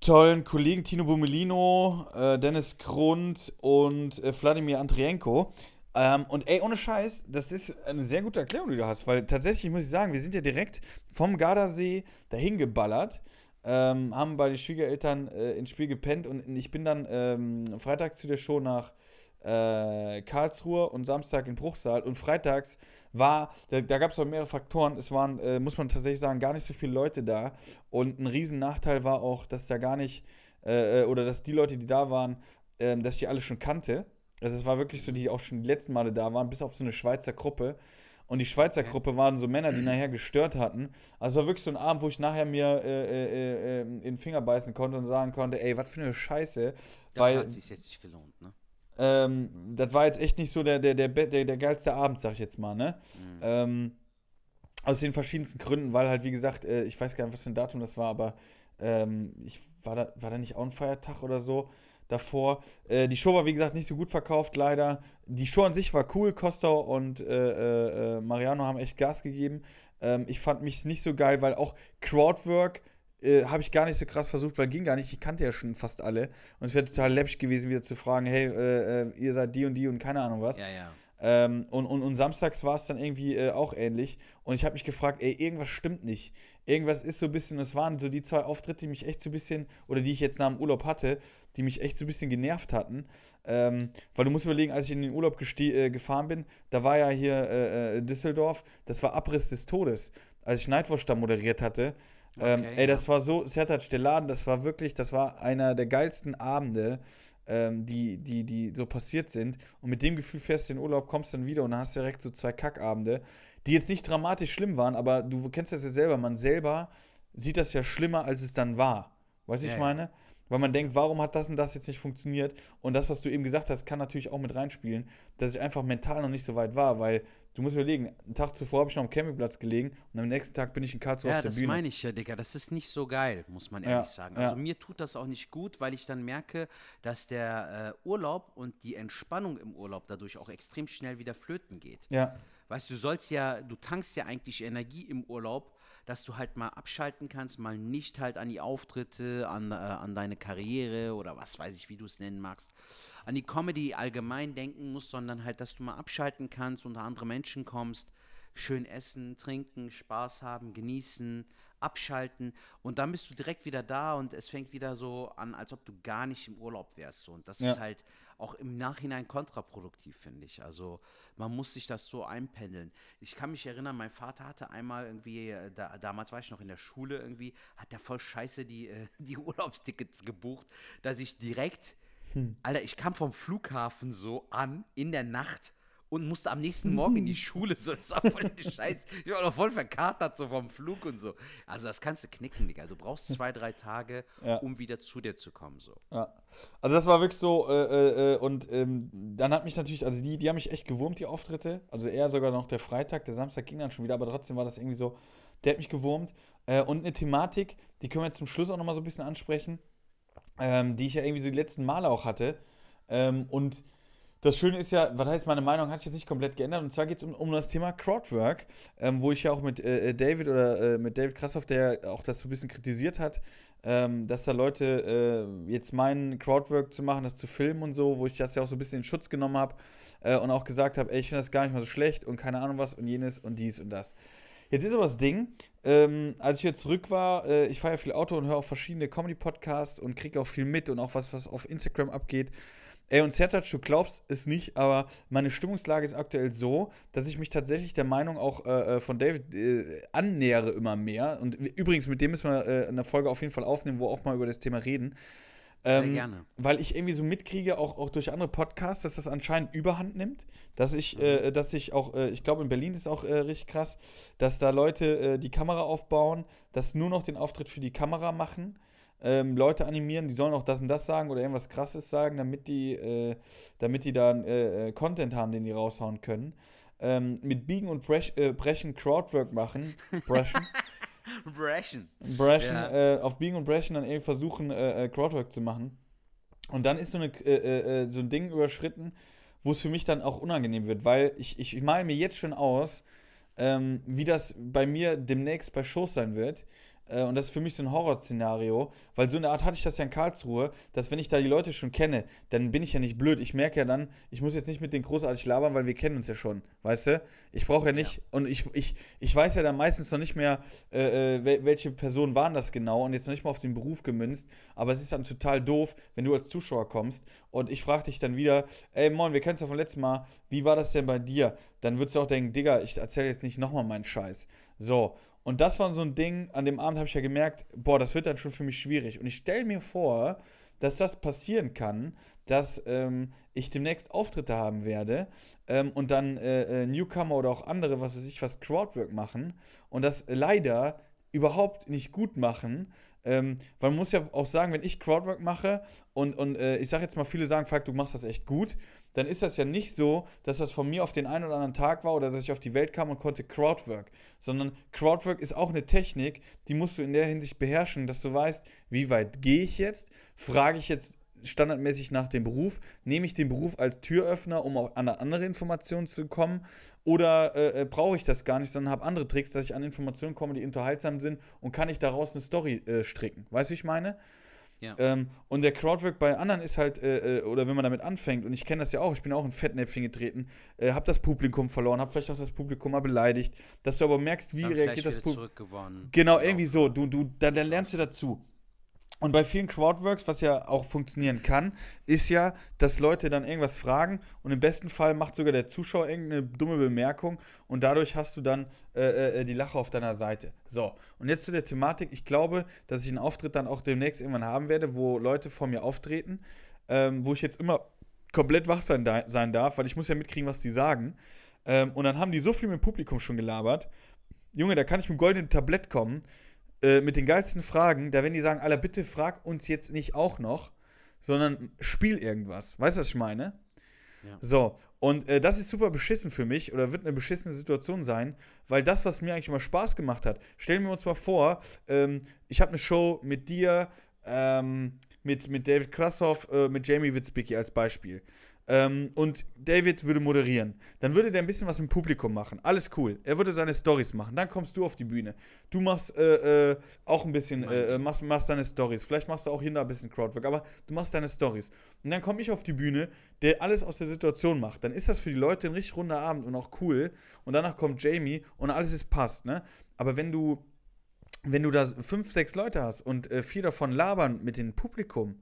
tollen Kollegen Tino Bumelino, Dennis Grund und Wladimir Andrienko. Ähm, und ey, ohne Scheiß, das ist eine sehr gute Erklärung, die du hast, weil tatsächlich muss ich sagen, wir sind ja direkt vom Gardasee dahin geballert. Ähm, haben bei den Schwiegereltern äh, ins Spiel gepennt und ich bin dann ähm, freitags zu der Show nach äh, Karlsruhe und Samstag in Bruchsal und freitags war, da, da gab es auch mehrere Faktoren, es waren, äh, muss man tatsächlich sagen, gar nicht so viele Leute da und ein riesen Nachteil war auch, dass da gar nicht, äh, äh oder dass die Leute, die da waren, äh, dass ich die alle schon kannte. Also es war wirklich so, die auch schon die letzten Male da waren, bis auf so eine Schweizer Gruppe. Und die Schweizer Gruppe waren so Männer, die nachher gestört hatten. Also es war wirklich so ein Abend, wo ich nachher mir äh, äh, äh, in den Finger beißen konnte und sagen konnte, ey, was für eine Scheiße. Das weil, hat sich jetzt nicht gelohnt, ne? Ähm, das war jetzt echt nicht so der, der, der, der, der geilste Abend, sag ich jetzt mal, ne? Mhm. Ähm, aus den verschiedensten Gründen, weil halt, wie gesagt, äh, ich weiß gar nicht, was für ein Datum das war, aber ähm, ich war da, war da nicht auch ein Feiertag oder so davor. Äh, die Show war, wie gesagt, nicht so gut verkauft, leider. Die Show an sich war cool. Costa und äh, äh, Mariano haben echt Gas gegeben. Ähm, ich fand mich nicht so geil, weil auch Crowdwork äh, habe ich gar nicht so krass versucht, weil ging gar nicht. Ich kannte ja schon fast alle. Und es wäre total läppsch gewesen, wieder zu fragen, hey, äh, äh, ihr seid die und die und keine Ahnung was. Ja, ja. Ähm, und, und, und samstags war es dann irgendwie äh, auch ähnlich. Und ich habe mich gefragt, ey, irgendwas stimmt nicht. Irgendwas ist so ein bisschen, es waren so die zwei Auftritte, die mich echt so ein bisschen, oder die ich jetzt nach dem Urlaub hatte, die mich echt so ein bisschen genervt hatten. Ähm, weil du musst überlegen, als ich in den Urlaub äh, gefahren bin, da war ja hier äh, äh, Düsseldorf, das war Abriss des Todes. Als ich Nightwatch da moderiert hatte, ähm, okay, ey, das war so, Sertac, der Laden, das war wirklich, das war einer der geilsten Abende, ähm, die, die, die so passiert sind. Und mit dem Gefühl fährst du in den Urlaub, kommst dann wieder und hast direkt so zwei Kackabende, die jetzt nicht dramatisch schlimm waren, aber du kennst das ja selber, man selber sieht das ja schlimmer, als es dann war. Weißt du, ja, ich meine? Ja. Weil man denkt, warum hat das und das jetzt nicht funktioniert? Und das, was du eben gesagt hast, kann natürlich auch mit reinspielen, dass ich einfach mental noch nicht so weit war, weil du musst überlegen, einen Tag zuvor habe ich noch am Campingplatz gelegen und am nächsten Tag bin ich in Karlsruhe ja, auf der Bühne. Ja, das meine ich ja, Digga. Das ist nicht so geil, muss man ehrlich ja, sagen. Also ja. mir tut das auch nicht gut, weil ich dann merke, dass der äh, Urlaub und die Entspannung im Urlaub dadurch auch extrem schnell wieder flöten geht. Ja. Weißt du, du sollst ja, du tankst ja eigentlich Energie im Urlaub dass du halt mal abschalten kannst, mal nicht halt an die Auftritte, an, äh, an deine Karriere oder was weiß ich, wie du es nennen magst, an die Comedy allgemein denken musst, sondern halt, dass du mal abschalten kannst, unter andere Menschen kommst, schön essen, trinken, Spaß haben, genießen, abschalten und dann bist du direkt wieder da und es fängt wieder so an, als ob du gar nicht im Urlaub wärst. So. Und das ja. ist halt auch im Nachhinein kontraproduktiv, finde ich. Also man muss sich das so einpendeln. Ich kann mich erinnern, mein Vater hatte einmal irgendwie, äh, da, damals war ich noch in der Schule irgendwie, hat der voll scheiße die, äh, die Urlaubstickets gebucht, dass ich direkt, hm. Alter, ich kam vom Flughafen so an in der Nacht und musste am nächsten Morgen in die Schule. So, das war voll Scheiß. Ich war noch voll verkatert so vom Flug und so. Also das kannst du knicken, Digga. Du brauchst zwei, drei Tage, ja. um wieder zu dir zu kommen. So. Ja. Also das war wirklich so, äh, äh, äh, und ähm, dann hat mich natürlich, also die, die haben mich echt gewurmt, die Auftritte. Also eher sogar noch der Freitag, der Samstag ging dann schon wieder, aber trotzdem war das irgendwie so, der hat mich gewurmt. Äh, und eine Thematik, die können wir jetzt zum Schluss auch nochmal so ein bisschen ansprechen, ähm, die ich ja irgendwie so die letzten Male auch hatte. Ähm, und das Schöne ist ja, was heißt, meine Meinung hat sich jetzt nicht komplett geändert. Und zwar geht es um, um das Thema Crowdwork, ähm, wo ich ja auch mit äh, äh, David oder äh, mit David Krassoff, der auch das so ein bisschen kritisiert hat, ähm, dass da Leute äh, jetzt meinen, Crowdwork zu machen, das zu filmen und so, wo ich das ja auch so ein bisschen in Schutz genommen habe äh, und auch gesagt habe, ey, ich finde das gar nicht mal so schlecht und keine Ahnung was und jenes und dies und das. Jetzt ist aber das Ding, ähm, als ich jetzt zurück war, äh, ich fahre ja viel Auto und höre auch verschiedene Comedy-Podcasts und kriege auch viel mit und auch was, was auf Instagram abgeht. Ey, und Sertac, du glaubst es nicht, aber meine Stimmungslage ist aktuell so, dass ich mich tatsächlich der Meinung auch äh, äh, von David äh, annähere immer mehr. Und übrigens, mit dem müssen wir äh, eine Folge auf jeden Fall aufnehmen, wo auch mal über das Thema reden. Ähm, Sehr gerne. Weil ich irgendwie so mitkriege, auch, auch durch andere Podcasts, dass das anscheinend Überhand nimmt. Dass ich, mhm. äh, dass ich auch, äh, ich glaube in Berlin ist auch äh, richtig krass, dass da Leute äh, die Kamera aufbauen, dass nur noch den Auftritt für die Kamera machen ähm, Leute animieren, die sollen auch das und das sagen oder irgendwas krasses sagen, damit die, äh, damit die dann äh, äh Content haben, den die raushauen können. Ähm, mit Biegen und Brech, äh, Brechen Crowdwork machen. Brechen. Brechen. Brechen, ja. Äh, auf Biegen und Brechen dann irgendwie versuchen, äh, Crowdwork zu machen. Und dann ist so, eine, so ein Ding überschritten, wo es für mich dann auch unangenehm wird, weil ich, ich, ich male mir jetzt schon aus, ähm, wie das bei mir demnächst bei Shows sein wird und das ist für mich so ein Horrorszenario, weil so eine Art hatte ich das ja in Karlsruhe, dass wenn ich da die Leute schon kenne, dann bin ich ja nicht blöd. Ich merke ja dann, ich muss jetzt nicht mit denen großartig labern, weil wir kennen uns ja schon, weißt du? Ich brauche ja nicht, ja. und ich, ich, ich weiß ja dann meistens noch nicht mehr, äh, äh welche Personen waren das genau und jetzt noch nicht mal auf den Beruf gemünzt, aber es ist dann total doof, wenn du als Zuschauer kommst und ich frage dich dann wieder, ey Moin, wir kennen es ja vom letzten Mal, wie war das denn bei dir? Dann würdest du auch denken, Digga, ich erzähle jetzt nicht nochmal meinen Scheiß. So, und das war so ein Ding, an dem Abend habe ich ja gemerkt, boah, das wird dann schon für mich schwierig. Und ich stelle mir vor, dass das passieren kann, dass ähm, ich demnächst Auftritte haben werde ähm, und dann äh, äh, Newcomer oder auch andere, was weiß ich, was Crowdwork machen und das leider überhaupt nicht gut machen. Ähm, weil man muss ja auch sagen, wenn ich Crowdwork mache und, und äh, ich sage jetzt mal, viele sagen, Falk, du machst das echt gut, dann ist das ja nicht so, dass das von mir auf den einen oder anderen Tag war oder dass ich auf die Welt kam und konnte Crowdwork, sondern Crowdwork ist auch eine Technik, die musst du in der Hinsicht beherrschen, dass du weißt, wie weit gehe ich jetzt, frage ich jetzt standardmäßig nach dem Beruf, nehme ich den Beruf als Türöffner, um auch an andere Informationen zu kommen, oder äh, äh, brauche ich das gar nicht, sondern habe andere Tricks, dass ich an Informationen komme, die unterhaltsam sind und kann ich daraus eine Story äh, stricken. Weißt du, wie ich meine? Ja. Ähm, und der Crowdwork bei anderen ist halt, äh, äh, oder wenn man damit anfängt, und ich kenne das ja auch, ich bin auch in Fettnäpfchen getreten, äh, habe das Publikum verloren, habe vielleicht auch das Publikum mal beleidigt, dass du aber merkst, wie Dann reagiert das Publikum. Genau, irgendwie so, du, du, da, dann lernst du dazu. Und bei vielen Crowdworks, was ja auch funktionieren kann, ist ja, dass Leute dann irgendwas fragen und im besten Fall macht sogar der Zuschauer irgendeine dumme Bemerkung und dadurch hast du dann äh, äh, die Lache auf deiner Seite. So, und jetzt zu der Thematik. Ich glaube, dass ich einen Auftritt dann auch demnächst irgendwann haben werde, wo Leute vor mir auftreten, ähm, wo ich jetzt immer komplett wach sein, da sein darf, weil ich muss ja mitkriegen, was die sagen. Ähm, und dann haben die so viel mit dem Publikum schon gelabert. Junge, da kann ich mit dem goldenen Tablett kommen äh, mit den geilsten Fragen, da werden die sagen, Alter, bitte frag uns jetzt nicht auch noch, sondern spiel irgendwas. Weißt du, was ich meine? Ja. So, und äh, das ist super beschissen für mich oder wird eine beschissene Situation sein, weil das, was mir eigentlich immer Spaß gemacht hat, stellen wir uns mal vor, ähm, ich habe eine Show mit dir, ähm, mit, mit David Krassoff, äh, mit Jamie Witzbicki als Beispiel ähm, und David würde moderieren. Dann würde der ein bisschen was mit dem Publikum machen. Alles cool. Er würde seine Stories machen. Dann kommst du auf die Bühne. Du machst äh, äh, auch ein bisschen, äh, äh, machst, machst deine Stories. Vielleicht machst du auch hier ein bisschen Crowdwork, aber du machst deine Stories. Und dann komme ich auf die Bühne, der alles aus der Situation macht. Dann ist das für die Leute ein richtig runder Abend und auch cool. Und danach kommt Jamie und alles ist passt, ne? Aber wenn du, wenn du da fünf, sechs Leute hast und äh, vier davon labern mit dem Publikum,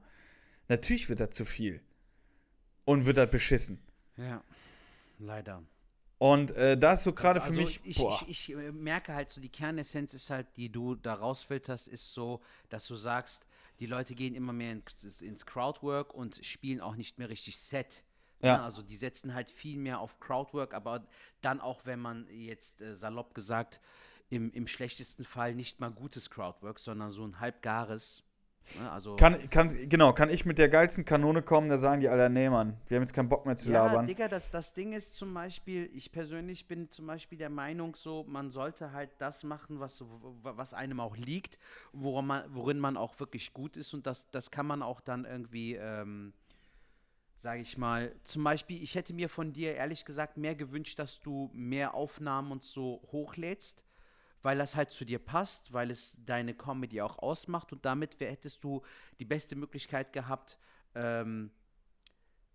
natürlich wird das zu viel und wird halt beschissen. Ja, leider. Und äh, das ist so gerade also für mich. Ich, ich, ich, äh, merke halt so, die Kernessenz ist halt, die du da rausfilterst, ist so, dass du sagst, die Leute gehen immer mehr ins, ins Crowdwork und spielen auch nicht mehr richtig Set. Ja. ja. also die setzen halt viel mehr auf Crowdwork, aber dann auch, wenn man jetzt äh, salopp gesagt, im, im schlechtesten Fall nicht mal gutes Crowdwork, sondern so ein halbgares, Ne, also kann, kann, genau, kann ich mit der geilsten Kanone kommen, da sagen die alle, nee, Mann, wir haben jetzt keinen Bock mehr zu ja, labern. Digga, das, das Ding ist zum Beispiel, ich persönlich bin zum Beispiel der Meinung so, man sollte halt das machen, was, was einem auch liegt, worin man, worin man auch wirklich gut ist und das, das kann man auch dann irgendwie, ähm, sage ich mal, zum Beispiel, ich hätte mir von dir ehrlich gesagt mehr gewünscht, dass du mehr Aufnahmen und so hochlädst weil das halt zu dir passt, weil es deine Comedy auch ausmacht und damit hättest du die beste Möglichkeit gehabt, ähm,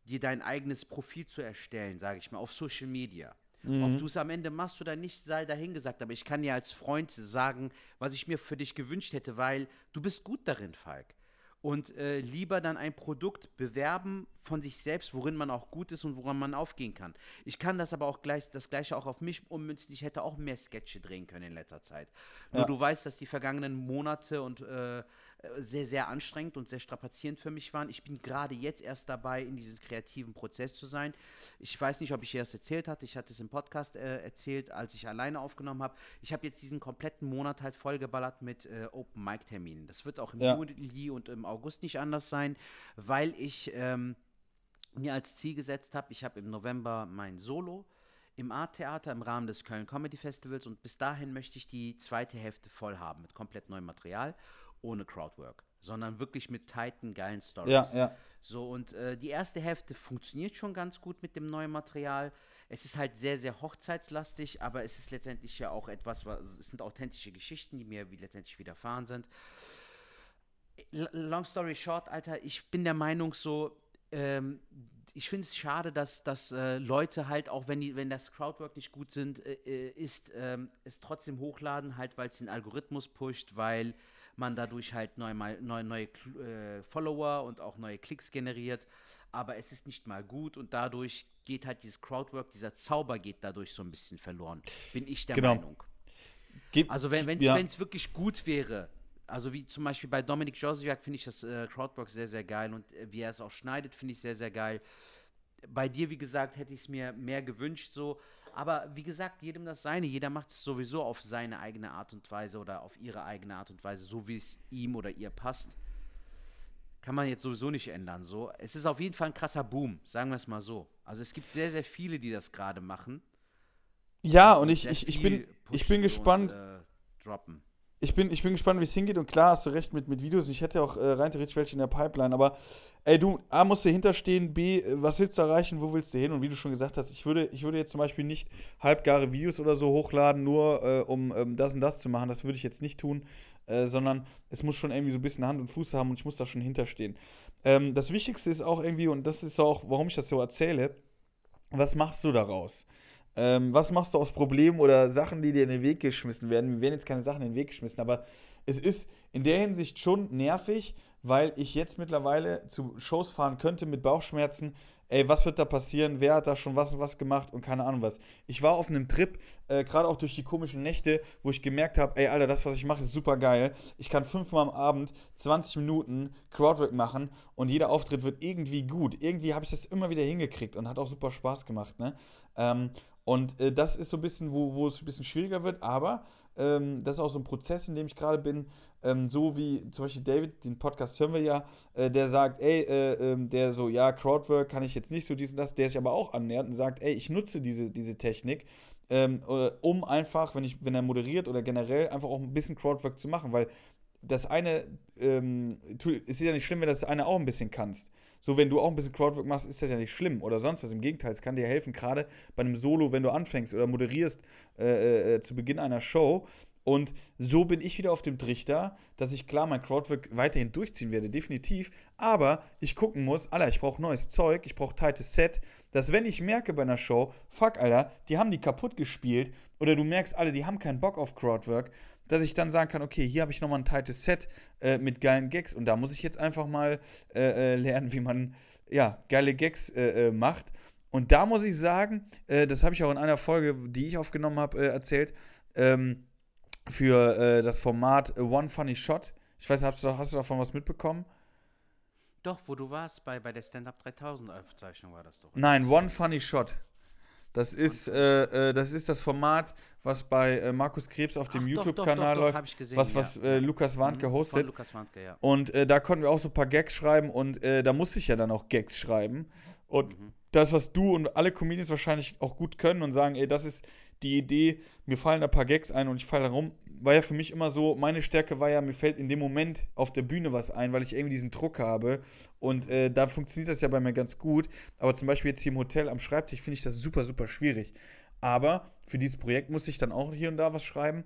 dir dein eigenes Profil zu erstellen, sage ich mal, auf Social Media. Mhm. Ob du es am Ende machst oder nicht, sei dahingesagt. Aber ich kann dir als Freund sagen, was ich mir für dich gewünscht hätte, weil du bist gut darin, Falk und äh, lieber dann ein Produkt bewerben von sich selbst, worin man auch gut ist und woran man aufgehen kann. Ich kann das aber auch gleich, das gleiche auch auf mich ummünzen. Ich hätte auch mehr Sketche drehen können in letzter Zeit. Nur ja. du weißt, dass die vergangenen Monate und äh, sehr, sehr anstrengend und sehr strapazierend für mich waren. Ich bin gerade jetzt erst dabei, in diesem kreativen Prozess zu sein. Ich weiß nicht, ob ich dir das erzählt hatte. Ich hatte es im Podcast äh, erzählt, als ich alleine aufgenommen habe. Ich habe jetzt diesen kompletten Monat halt vollgeballert mit äh, Open Mic Terminen. Das wird auch im ja. Juli und im August nicht anders sein, weil ich ähm, mir als Ziel gesetzt habe, ich habe im November mein Solo im Art-Theater im Rahmen des Köln Comedy Festivals und bis dahin möchte ich die zweite Hälfte voll haben mit komplett neuem Material ohne Crowdwork, sondern wirklich mit tighten, geilen Stories. Ja, ja. So, und äh, die erste Hälfte funktioniert schon ganz gut mit dem neuen Material. Es ist halt sehr, sehr hochzeitslastig, aber es ist letztendlich ja auch etwas, was, es sind authentische Geschichten, die mir wie letztendlich widerfahren sind. Long story short, Alter, ich bin der Meinung so, ähm, ich finde es schade, dass, dass äh, Leute halt, auch wenn, die, wenn das Crowdwork nicht gut sind, äh, äh, ist, ähm, es trotzdem hochladen, halt, weil es den Algorithmus pusht, weil man dadurch halt neue, neue, neue äh, Follower und auch neue Klicks generiert. Aber es ist nicht mal gut und dadurch geht halt dieses Crowdwork, dieser Zauber geht dadurch so ein bisschen verloren. Bin ich der Genau. Meinung. Gib, Also wenn es Ja. wirklich gut wäre, also wie zum Beispiel bei Dominik Josiak finde ich das äh, Crowdwork sehr, sehr geil und äh, wie er es auch schneidet, finde ich sehr, sehr geil. Bei dir, wie gesagt, hätte ich es mir mehr gewünscht so. Aber wie gesagt, jedem das seine. Jeder macht es sowieso auf seine eigene Art und Weise oder auf ihre eigene Art und Weise, so wie es ihm oder ihr passt. Kann man jetzt sowieso nicht ändern. So. Es ist auf jeden Fall ein krasser Boom, sagen wir es mal so. Also es gibt sehr, sehr viele, die das gerade machen. ja, und ich, ich, ich bin, ich bin gespannt. Und, äh, droppen. Ich bin, ich bin gespannt, wie es hingeht. Und klar hast du recht mit, mit Videos. Ich hätte auch äh, rein theoretisch welche in der Pipeline. Aber ey, du, A, musst du hinterstehen. B, was willst du erreichen? Wo willst du hin? Und wie du schon gesagt hast, ich würde, ich würde jetzt zum Beispiel nicht halbgare Videos oder so hochladen, nur äh, um ähm, das und das zu machen. Das würde ich jetzt nicht tun. Äh, sondern es muss schon irgendwie so ein bisschen Hand und Fuß haben und ich muss da schon hinterstehen. Ähm, das Wichtigste ist auch irgendwie, und das ist auch, warum ich das so erzähle, was machst du daraus? Ähm, was machst du aus Problemen oder Sachen, die dir in den Weg geschmissen werden? Mir werden jetzt keine Sachen in den Weg geschmissen, aber es ist in der Hinsicht schon nervig, weil ich jetzt mittlerweile zu Shows fahren könnte mit Bauchschmerzen. Ey, was wird da passieren? Wer hat da schon was und was gemacht und keine Ahnung was. Ich war auf einem Trip, äh, gerade auch durch die komischen Nächte, wo ich gemerkt habe, ey, Alter, das, was ich mache, ist super geil. Ich kann fünfmal am Abend 20 Minuten Crowdwork machen und jeder Auftritt wird irgendwie gut. Irgendwie habe ich das immer wieder hingekriegt und hat auch super Spaß gemacht, ne? Ähm, und äh, das ist so ein bisschen, wo, wo es ein bisschen schwieriger wird, aber ähm, das ist auch so ein Prozess, in dem ich gerade bin. Ähm, so wie zum Beispiel David, den Podcast hören wir ja, äh, der sagt, ey, äh, ähm, der so, ja, Crowdwork kann ich jetzt nicht so dies und das, der sich aber auch annähert und sagt, ey, ich nutze diese, diese Technik, ähm, äh, um einfach, wenn, ich, wenn er moderiert oder generell, einfach auch ein bisschen Crowdwork zu machen, weil das eine, ähm, ist ja nicht schlimm, wenn das eine auch ein bisschen kannst. So, wenn du auch ein bisschen Crowdwork machst, ist das ja nicht schlimm oder sonst was. Im Gegenteil, es kann dir helfen, gerade bei einem Solo, wenn du anfängst oder moderierst äh, äh, zu Beginn einer Show. Und so bin ich wieder auf dem Trichter, dass ich klar mein Crowdwork weiterhin durchziehen werde, definitiv. Aber ich gucken muss, Alter, ich brauche neues Zeug, ich brauche tightes Set, dass wenn ich merke bei einer Show, fuck, Alter, die haben die kaputt gespielt oder du merkst, alle, die haben keinen Bock auf Crowdwork, dass ich dann sagen kann, okay, hier habe ich nochmal ein tightes Set äh, mit geilen Gags und da muss ich jetzt einfach mal äh, äh, lernen, wie man ja, geile Gags äh, äh, macht. Und da muss ich sagen, äh, das habe ich auch in einer Folge, die ich aufgenommen habe, äh, erzählt, ähm, für das Format One Funny Shot. Ich weiß nicht, hast du, hast du davon was mitbekommen? Doch, wo du warst, bei, bei der Stand-Up 3000 Aufzeichnung war das doch. Nein, One Funny Shot. Das ist, äh, das ist das Format, was bei äh, Markus Krebs auf dem YouTube-Kanal läuft, gesehen, was, ja. was äh, Lukas Warnke Mhm, hostet. Lukas Wandke, ja. Und äh, da konnten wir auch so ein paar Gags schreiben und äh, da musste ich ja dann auch Gags schreiben. Und Mhm. das, was du und alle Comedians wahrscheinlich auch gut können und sagen, ey, das ist die Idee, mir fallen da ein paar Gags ein und ich falle rum, war ja für mich immer so, meine Stärke war ja, mir fällt in dem Moment auf der Bühne was ein, weil ich irgendwie diesen Druck habe und äh, da funktioniert das ja bei mir ganz gut. Aber zum Beispiel jetzt hier im Hotel am Schreibtisch finde ich das super, super schwierig. Aber für dieses Projekt muss ich dann auch hier und da was schreiben.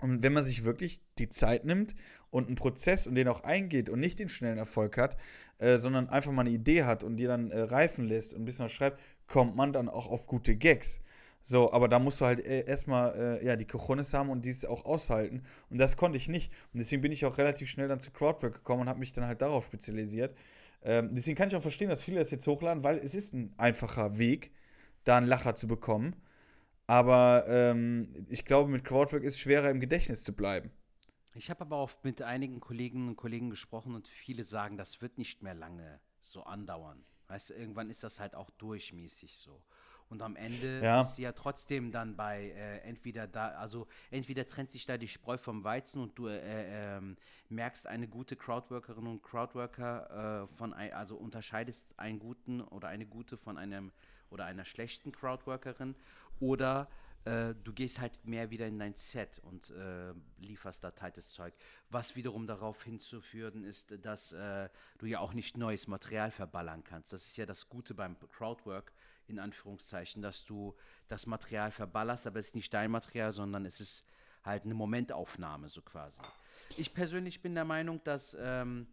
Und wenn man sich wirklich die Zeit nimmt und einen Prozess und den auch eingeht und nicht den schnellen Erfolg hat, äh, sondern einfach mal eine Idee hat und die dann äh, reifen lässt und ein bisschen was schreibt, kommt man dann auch auf gute Gags. So, aber da musst du halt äh, erstmal äh, ja, die Cojones haben und dies auch aushalten. Und das konnte ich nicht. Und deswegen bin ich auch relativ schnell dann zu Crowdwork gekommen und habe mich dann halt darauf spezialisiert. Ähm, deswegen kann ich auch verstehen, dass viele das jetzt hochladen, weil es ist ein einfacher Weg, da einen Lacher zu bekommen. Aber ähm, ich glaube, mit Crowdwork ist es schwerer im Gedächtnis zu bleiben. Ich habe aber auch mit einigen Kolleginnen und Kollegen gesprochen und viele sagen, das wird nicht mehr lange so andauern. Weißt du, irgendwann ist das halt auch durchmäßig so. Und am Ende Ja. ist sie ja trotzdem dann bei äh, entweder da, also entweder trennt sich da die Spreu vom Weizen und du äh, ähm, merkst eine gute Crowdworkerin und Crowdworker äh, von, ein, also unterscheidest einen guten oder eine gute von einem oder einer schlechten Crowdworkerin oder äh, du gehst halt mehr wieder in dein Set und äh, lieferst da tightes Zeug. Was wiederum darauf hinzuführen ist, dass äh, du ja auch nicht neues Material verballern kannst. Das ist ja das Gute beim Crowdwork in Anführungszeichen, dass du das Material verballerst, aber es ist nicht dein Material, sondern es ist halt eine Momentaufnahme so quasi. Ich persönlich bin der Meinung, dass ähm,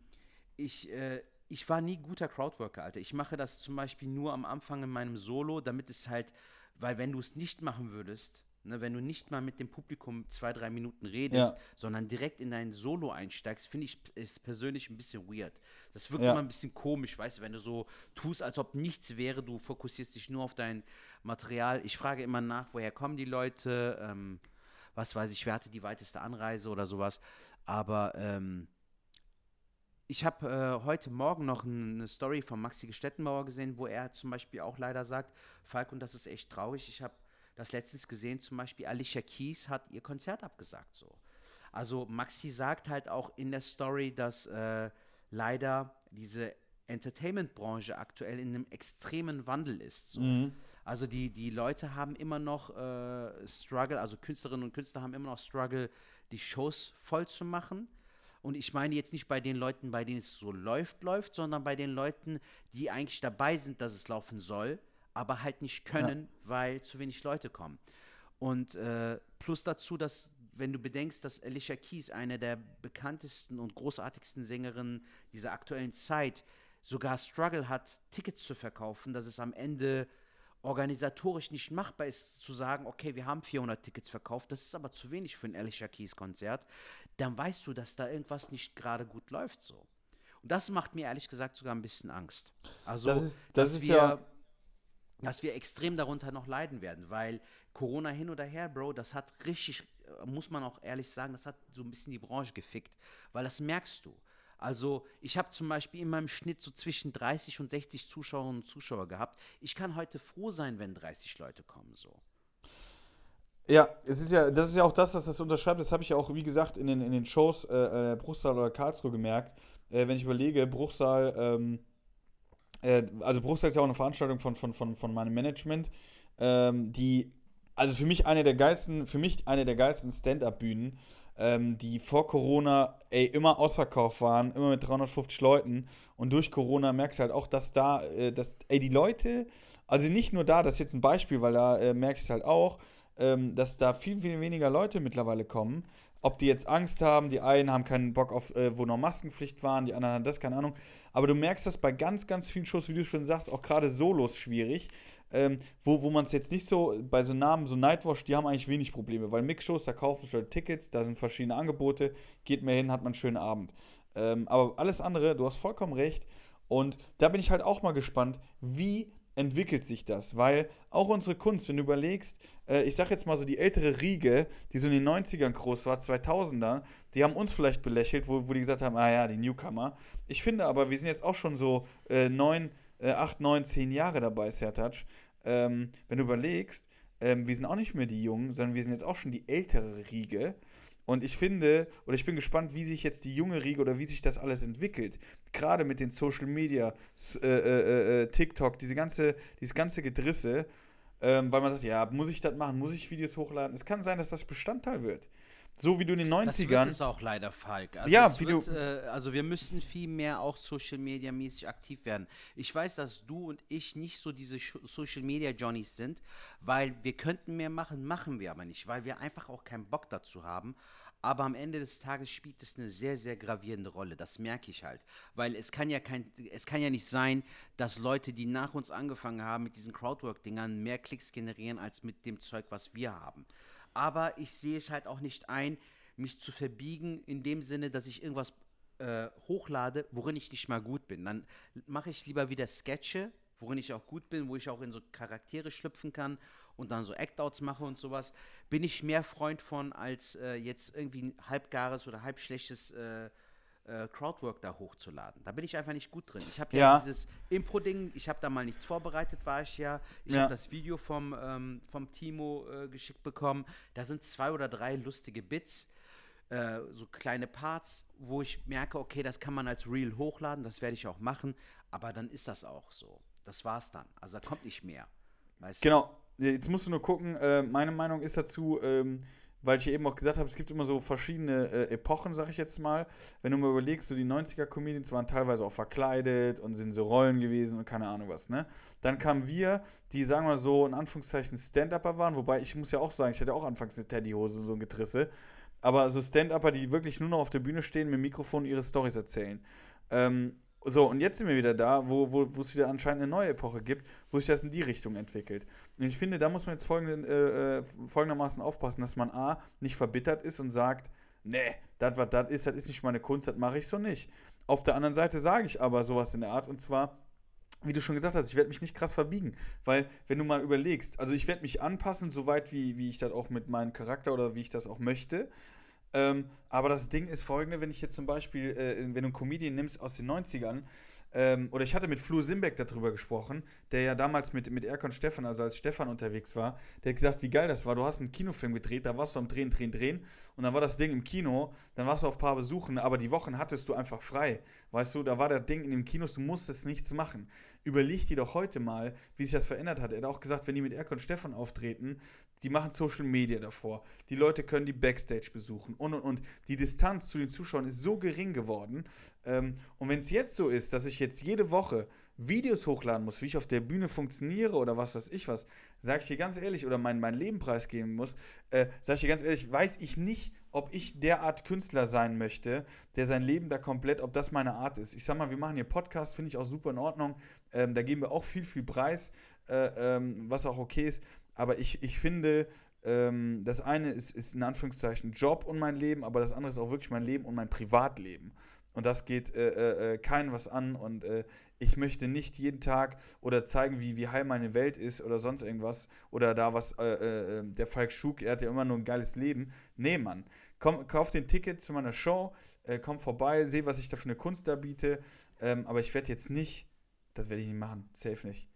ich, äh, ich war nie guter Crowdworker, Alter. Ich mache das zum Beispiel nur am Anfang in meinem Solo, damit es halt, weil wenn du es nicht machen würdest, Ne, wenn du nicht mal mit dem Publikum zwei, drei Minuten redest, ja. sondern direkt in dein Solo einsteigst, finde ich es persönlich ein bisschen weird. Das wirkt ja. immer ein bisschen komisch, weißt du, wenn du so tust, als ob nichts wäre, du fokussierst dich nur auf dein Material. Ich frage immer nach, woher kommen die Leute, ähm, was weiß ich, wer hatte die weiteste Anreise oder sowas. Aber ähm, ich habe äh, heute Morgen noch eine Story von Maxi Gestettenbauer gesehen, wo er zum Beispiel auch leider sagt, Falk, und das ist echt traurig, ich habe das letztens gesehen, zum Beispiel Alicia Keys hat ihr Konzert abgesagt. So. Also Maxi sagt halt auch in der Story, dass äh, leider diese Entertainment-Branche aktuell in einem extremen Wandel ist. So. Mhm. Also die, die Leute haben immer noch äh, Struggle, also Künstlerinnen und Künstler haben immer noch Struggle, die Shows voll zu machen. Und ich meine jetzt nicht bei den Leuten, bei denen es so läuft, läuft, sondern bei den Leuten, die eigentlich dabei sind, dass es laufen soll aber halt nicht können, ja. weil zu wenig Leute kommen. Und äh, plus dazu, dass, wenn du bedenkst, dass Alicia Keys, eine der bekanntesten und großartigsten Sängerinnen dieser aktuellen Zeit, sogar Struggle hat, Tickets zu verkaufen, dass es am Ende organisatorisch nicht machbar ist, zu sagen, okay, wir haben 400 Tickets verkauft, das ist aber zu wenig für ein Alicia Keys Konzert, dann weißt du, dass da irgendwas nicht gerade gut läuft so. Und das macht mir ehrlich gesagt sogar ein bisschen Angst. Also, das ist, das ist wir, ja dass wir extrem darunter noch leiden werden, weil Corona hin oder her, Bro, das hat richtig, äh, muss man auch ehrlich sagen, das hat so ein bisschen die Branche gefickt, weil das merkst du. Also ich habe zum Beispiel in meinem Schnitt so zwischen 30 und 60 Zuschauerinnen und Zuschauer gehabt. Ich kann heute froh sein, wenn 30 Leute kommen so. Ja, es ist ja, das ist ja auch das, was das unterschreibt. Das habe ich ja auch, wie gesagt, in den, in den Shows äh, äh Bruchsal oder Karlsruhe gemerkt. Äh, wenn ich überlege, Bruchsal, ähm, äh, also Bruchsal ist ja auch eine Veranstaltung von, von, von, von meinem Management, ähm, die, also für mich eine der geilsten, für mich eine der geilsten Stand-Up-Bühnen, ähm, die vor Corona, ey, immer ausverkauft waren, immer mit 350 Leuten. Und durch Corona merkst du halt auch, dass da, äh, dass, ey, die Leute, also nicht nur da, das ist jetzt ein Beispiel, weil da äh, ich es halt auch, ähm, dass da viel, viel weniger Leute mittlerweile kommen. Ob die jetzt Angst haben, die einen haben keinen Bock auf, äh, wo noch Maskenpflicht waren, die anderen haben das, keine Ahnung. Aber du merkst das bei ganz, ganz vielen Shows, wie du schon sagst, auch gerade Solos schwierig. Ähm, wo, wo man es jetzt nicht so, bei so Namen, so Nightwash, die haben eigentlich wenig Probleme, weil Mix-Shows, da kaufen du Tickets, da sind verschiedene Angebote, geht mehr hin, hat man einen schönen Abend. Ähm, aber alles andere, du hast vollkommen recht. Und da bin ich halt auch mal gespannt, wie entwickelt sich das, weil auch unsere Kunst, wenn du überlegst, äh, ich sag jetzt mal so die ältere Riege, die so in den 90ern groß war, 2000er, die haben uns vielleicht belächelt, wo, wo die gesagt haben, ah ja, die Newcomer. Ich finde aber, wir sind jetzt auch schon so äh, neun, äh, acht, neun, zehn Jahre dabei, Sertac. Ähm, wenn du überlegst, ähm, wir sind auch nicht mehr die Jungen, sondern wir sind jetzt auch schon die ältere Riege. Und ich finde, oder ich bin gespannt, wie sich jetzt die junge Riege oder wie sich das alles entwickelt. Gerade mit den Social Media, äh, äh, äh, TikTok, diese ganze, dieses ganze Gedrisse, ähm, weil man sagt, ja, muss ich das machen, muss ich Videos hochladen? Es kann sein, dass das Bestandteil wird. So wie du in den 90ern. Das wird es auch leider, Falk. Also ja, wie wird, du. Äh, also wir müssen viel mehr auch Social Media mäßig aktiv werden. Ich weiß, dass du und ich nicht so diese Social Media Johnnies sind, weil wir könnten mehr machen, machen wir aber nicht, weil wir einfach auch keinen Bock dazu haben. Aber am Ende des Tages spielt es eine sehr, sehr gravierende Rolle. Das merke ich halt. Weil es kann ja kein, es kann ja nicht sein, dass Leute, die nach uns angefangen haben mit diesen Crowdwork-Dingern, mehr Klicks generieren als mit dem Zeug, was wir haben aber ich sehe es halt auch nicht ein, mich zu verbiegen in dem Sinne, dass ich irgendwas äh, hochlade, worin ich nicht mal gut bin. Dann mache ich lieber wieder Sketche, worin ich auch gut bin, wo ich auch in so Charaktere schlüpfen kann und dann so Act-Outs mache und sowas. Bin ich mehr Freund von, als äh, jetzt irgendwie ein halbgares oder halbschlechtes äh, äh, Crowdwork da hochzuladen. Da bin ich einfach nicht gut drin. Ich habe ja, ja, dieses Impro-Ding, ich habe da mal nichts vorbereitet, war ich ja. Ich ja. habe das Video vom, ähm, vom Timo äh, geschickt bekommen. Da sind zwei oder drei lustige Bits, äh, so kleine Parts, wo ich merke, okay, das kann man als Reel hochladen, das werde ich auch machen, aber dann ist das auch so. Das war's dann. Also da kommt nicht mehr. genau. Jetzt musst du nur gucken, äh, meine Meinung ist dazu, ähm, weil ich eben auch gesagt habe, es gibt immer so verschiedene äh, Epochen, sag ich jetzt mal. Wenn du mal überlegst, so die 90er-Comedians waren teilweise auch verkleidet und sind so Rollen gewesen und keine Ahnung was, ne? Dann kamen wir, die, sagen wir so, in Anführungszeichen Stand-Upper waren, wobei ich muss ja auch sagen, ich hatte auch anfangs eine Teddyhose und so ein Getrisse. Aber so Stand-Upper, die wirklich nur noch auf der Bühne stehen, mit dem Mikrofon ihre Stories erzählen. Ähm, so, und jetzt sind wir wieder da, wo, wo, wo es wieder anscheinend eine neue Epoche gibt, wo sich das in die Richtung entwickelt. Und ich finde, da muss man jetzt folgenden, äh, äh folgendermaßen aufpassen, dass man A, nicht verbittert ist und sagt, nee, das, was das ist, das ist nicht meine Kunst, das mache ich so nicht. Auf der anderen Seite sage ich aber sowas in der Art, und zwar, wie du schon gesagt hast, ich werde mich nicht krass verbiegen. Weil, wenn du mal überlegst, also ich werde mich anpassen, soweit wie, wie ich das auch mit meinem Charakter oder wie ich das auch möchte. Ähm, aber das Ding ist folgende, wenn ich jetzt zum Beispiel, äh, wenn du einen Comedian nimmst aus den 90ern, ähm, oder ich hatte mit Flo Simbeck darüber gesprochen, der ja damals mit, mit Erkon Stefan, also als Stefan unterwegs war, der hat gesagt, wie geil das war. Du hast einen Kinofilm gedreht, da warst du am Drehen, Drehen, Drehen und dann war das Ding im Kino, dann warst du auf ein paar Besuchen, aber die Wochen hattest du einfach frei. Weißt du, da war das Ding in den Kinos, du musstest nichts machen. Überleg dir doch heute mal, wie sich das verändert hat. Er hat auch gesagt, wenn die mit Erkon Stefan auftreten, die machen Social Media davor. Die Leute können die Backstage besuchen und und und. Die Distanz zu den Zuschauern ist so gering geworden. Ähm, und wenn es jetzt so ist, dass ich jetzt jede Woche Videos hochladen muss, wie ich auf der Bühne funktioniere oder was weiß ich was, sage ich dir ganz ehrlich, oder mein, mein Leben preisgeben muss, äh, sage ich dir ganz ehrlich, weiß ich nicht, ob ich derart Künstler sein möchte, der sein Leben da komplett, ob das meine Art ist. Ich sag mal, wir machen hier Podcast, finde ich auch super in Ordnung. Ähm, da geben wir auch viel, viel Preis, äh, ähm, was auch okay ist. Aber ich, ich finde, ähm, das eine ist, ist in Anführungszeichen Job und mein Leben, aber das andere ist auch wirklich mein Leben und mein Privatleben. Und das geht äh, äh, äh, keinem was an. Und äh, ich möchte nicht jeden Tag oder zeigen, wie, wie heil meine Welt ist oder sonst irgendwas. Oder da was, äh, äh, der Falk Schug, er hat ja immer nur ein geiles Leben. Nee, Mann. Komm, kauf den Ticket zu meiner Show, komm vorbei, seh, was ich da für eine Kunst da biete. Ähm, aber ich werde jetzt nicht, das werde ich nicht machen, safe nicht.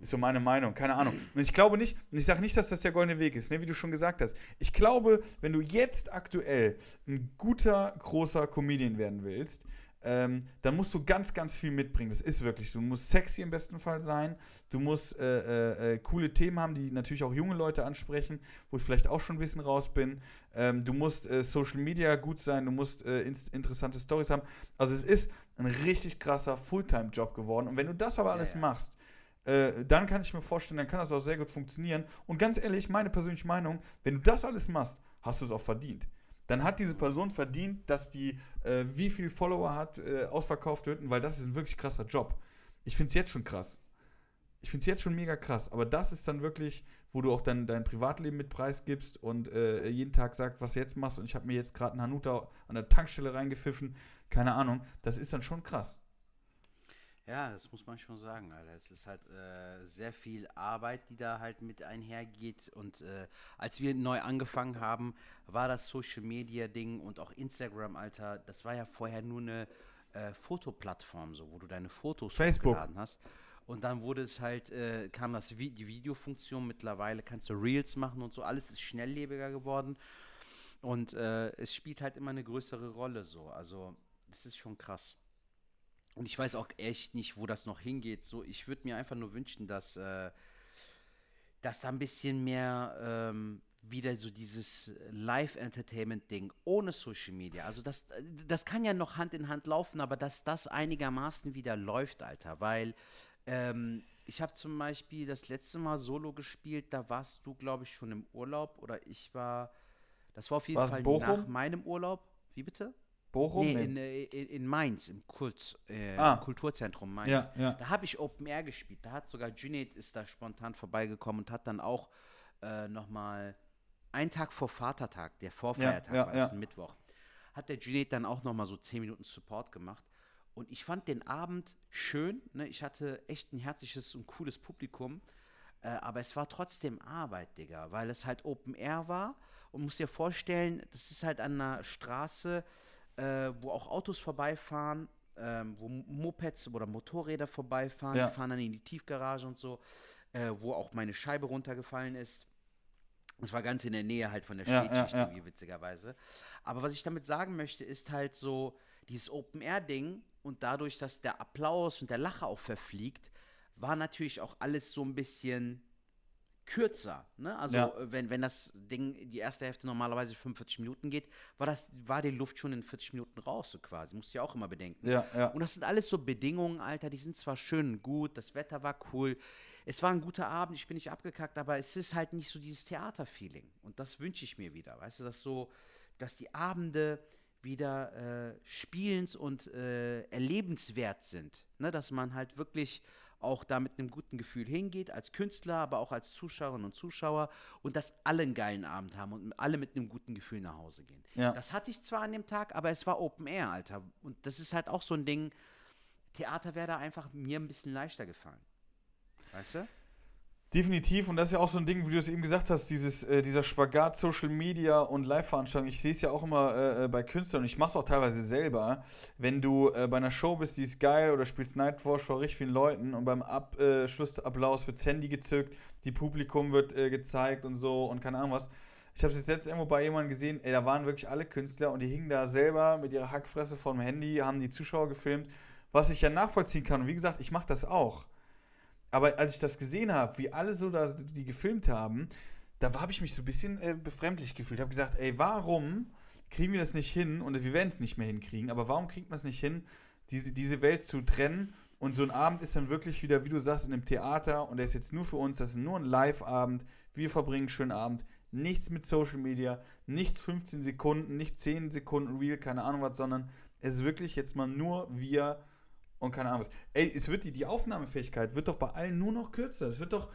Ist so meine Meinung, keine Ahnung. Und ich glaube nicht, und ich sage nicht, dass das der goldene Weg ist, ne, wie du schon gesagt hast. Ich glaube, wenn du jetzt aktuell ein guter, großer Comedian werden willst, ähm, dann musst du ganz, ganz viel mitbringen. Das ist wirklich. Du musst sexy im besten Fall sein. Du musst äh, äh, äh coole Themen haben, die natürlich auch junge Leute ansprechen, wo ich vielleicht auch schon ein bisschen raus bin. Ähm, du musst äh, Social Media gut sein. Du musst äh, in interessante Stories haben. Also es ist ein richtig krasser Fulltime-Job geworden. Und wenn du das aber alles ja, ja. machst, äh, dann kann ich mir vorstellen, dann kann das auch sehr gut funktionieren. Und ganz ehrlich, meine persönliche Meinung, wenn du das alles machst, hast du es auch verdient. Dann hat diese Person verdient, dass die, äh, wie viel Follower hat, äh, ausverkauft wird, weil das ist ein wirklich krasser Job. Ich finde es jetzt schon krass. Ich finde es jetzt schon mega krass. Aber das ist dann wirklich, wo du auch dann dein Privatleben mit preisgibst und äh, jeden Tag sagst, was du jetzt machst. Und ich habe mir jetzt gerade einen Hanuta an der Tankstelle reingepfiffen. Keine Ahnung. Das ist dann schon krass. Ja, das muss man schon sagen, Alter. Es ist halt äh, sehr viel Arbeit, die da halt mit einhergeht. Und äh, als wir neu angefangen haben, war das Social Media Ding und auch Instagram, Alter, das war ja vorher nur eine äh, Fotoplattform, so, wo du deine Fotos Facebook. hochgeladen hast. Und dann wurde es halt, äh, kam das Vi die Videofunktion. Mittlerweile kannst du Reels machen und so. Alles ist schnelllebiger geworden. Und äh, es spielt halt immer eine größere Rolle so. Also, das ist schon krass. Und ich weiß auch echt nicht, wo das noch hingeht. So, ich würde mir einfach nur wünschen, dass, äh, dass da ein bisschen mehr ähm, wieder so dieses Live-Entertainment-Ding ohne Social Media. Also das, das kann ja noch Hand in Hand laufen, aber dass das einigermaßen wieder läuft, Alter. Weil ähm, ich habe zum Beispiel das letzte Mal Solo gespielt, da warst du, glaube ich, schon im Urlaub oder ich war. Das war auf jeden War's Fall nach meinem Urlaub. Wie bitte? Bochum? Nee, in, äh, in, in, Mainz, im, Kult, äh, ah. Kulturzentrum Mainz. Ja, ja. Da habe ich Open Air gespielt. Da hat sogar Junaid ist da spontan vorbeigekommen und hat dann auch äh, nochmal einen Tag vor Vatertag, der Vorfeiertag ja, war das, ein Mittwoch, hat der Junaid dann auch nochmal so 10 Minuten Support gemacht. Und ich fand den Abend schön. Ne? Ich hatte echt ein herzliches und cooles Publikum. Äh, aber es war trotzdem Arbeit, Digga, weil es halt Open Air war. Und muss dir vorstellen, das ist halt an einer Straße, äh, wo auch Autos vorbeifahren, ähm, wo Mopeds oder Motorräder vorbeifahren, ja. die fahren dann in die Tiefgarage und so, äh, wo auch meine Scheibe runtergefallen ist. Das war ganz in der Nähe halt von der ja, Spätschicht ja, irgendwie, witzigerweise. Aber was ich damit sagen möchte, ist halt so dieses Open-Air-Ding und dadurch, dass der Applaus und der Lacher auch verfliegt, war natürlich auch alles so ein bisschen kürzer. Ne? Also Ja. äh, wenn, wenn das Ding die erste Hälfte normalerweise 45 Minuten geht, war das war die Luft schon in 40 Minuten raus so quasi. Musst du ja auch immer bedenken. Ja, ja. Und das sind alles so Bedingungen, Alter, die sind zwar schön und gut, das Wetter war cool, es war ein guter Abend, ich bin nicht abgekackt, aber es ist halt nicht so dieses Theaterfeeling. Und das wünsche ich mir wieder, weißt du, dass so, dass die Abende wieder äh, spielens- und äh, erlebenswert sind. Ne? Dass man halt wirklich auch da mit einem guten Gefühl hingeht, als Künstler, aber auch als Zuschauerinnen und Zuschauer und dass alle einen geilen Abend haben und alle mit einem guten Gefühl nach Hause gehen. Ja. Das hatte ich zwar an dem Tag, aber es war Open Air, Alter. Und das ist halt auch so ein Ding, Theater wäre da einfach mir ein bisschen leichter gefallen. Weißt du? Definitiv, und das ist ja auch so ein Ding, wie du es eben gesagt hast, dieses, äh, dieser Spagat Social Media und Live-Veranstaltungen. Ich sehe es ja auch immer äh, äh, bei Künstlern und ich mache es auch teilweise selber. Wenn du äh, bei einer Show bist, die ist geil oder spielst Nightwatch vor richtig vielen Leuten und beim Abschlussapplaus wird das Handy gezückt, die Publikum wird äh, gezeigt und so und keine Ahnung was. Ich habe es jetzt irgendwo bei jemandem gesehen, ey, da waren wirklich alle Künstler und die hingen da selber mit ihrer Hackfresse vor dem Handy, haben die Zuschauer gefilmt, was ich ja nachvollziehen kann. Und wie gesagt, ich mache das auch. Aber als ich das gesehen habe, wie alle so da die gefilmt haben, da habe ich mich so ein bisschen äh, befremdlich gefühlt. habe gesagt, ey, warum kriegen wir das nicht hin? Und wir werden es nicht mehr hinkriegen, aber warum kriegt man es nicht hin, diese, diese Welt zu trennen? Und so ein Abend ist dann wirklich wieder, wie du sagst, in einem Theater und der ist jetzt nur für uns, das ist nur ein Live-Abend. Wir verbringen einen schönen Abend. Nichts mit Social Media, nichts 15 Sekunden, nicht 10 Sekunden Real, keine Ahnung was, sondern es ist wirklich jetzt mal nur wir und keine Ahnung was. Ey, es wird die, die Aufnahmefähigkeit wird doch bei allen nur noch kürzer. Es wird doch.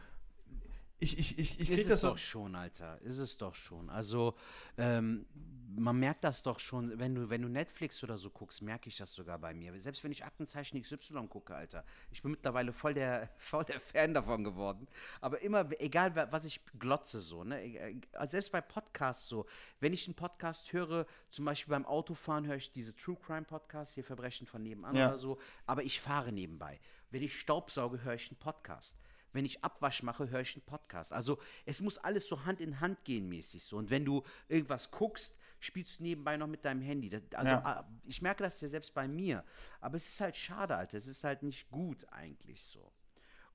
Ich, ich, ich, ich krieg ist das es doch schon, Alter. Ist es doch schon. Also, ähm, man merkt das doch schon, wenn du, wenn du Netflix oder so guckst, merke ich das sogar bei mir. Selbst wenn ich Aktenzeichen XY gucke, Alter. Ich bin mittlerweile voll der, voll der Fan davon geworden. Aber immer, egal wa- was ich glotze, so, ne? E- e- Selbst bei Podcasts so. Wenn ich einen Podcast höre, zum Beispiel beim Autofahren höre ich diese True Crime Podcasts, hier Verbrechen von nebenan Ja. oder so. Aber ich fahre nebenbei. Wenn ich Staubsauge, höre ich einen Podcast. Wenn ich Abwasch mache, höre ich einen Podcast. Also es muss alles so Hand in Hand gehen mäßig so. Und wenn du irgendwas guckst, spielst du nebenbei noch mit deinem Handy. Das, also Ja. ah, ich merke das ja selbst bei mir. Aber es ist halt schade, Alter. Es ist halt nicht gut eigentlich so.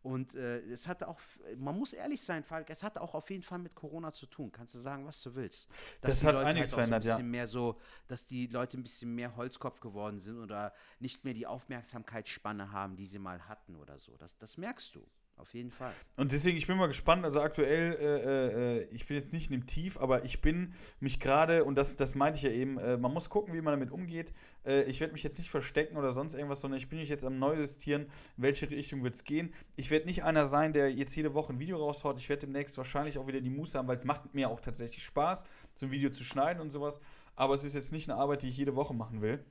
Und äh, es hatte auch, man muss ehrlich sein, Falk, es hatte auch auf jeden Fall mit Corona zu tun. Kannst du sagen, was du willst. Dass Das die hat Leute einiges halt auch verändert, so ja. ein bisschen mehr so, dass die Leute ein bisschen mehr Holzkopf geworden sind oder nicht mehr die Aufmerksamkeitsspanne haben, die sie mal hatten oder so. Das, das merkst du, auf jeden Fall. Und deswegen, ich bin mal gespannt. Also aktuell, äh, äh, ich bin jetzt nicht in dem Tief, aber ich bin mich gerade, und das, das meinte ich ja eben, äh, man muss gucken, wie man damit umgeht. Äh, ich werde mich jetzt nicht verstecken oder sonst irgendwas, sondern ich bin mich jetzt am Neujustieren, welche Richtung wird es gehen. Ich werde nicht einer sein, der jetzt jede Woche ein Video raushaut. Ich werde demnächst wahrscheinlich auch wieder die Muße haben, weil es macht mir auch tatsächlich Spaß, so ein Video zu schneiden und sowas. Aber es ist jetzt nicht eine Arbeit, die ich jede Woche machen will.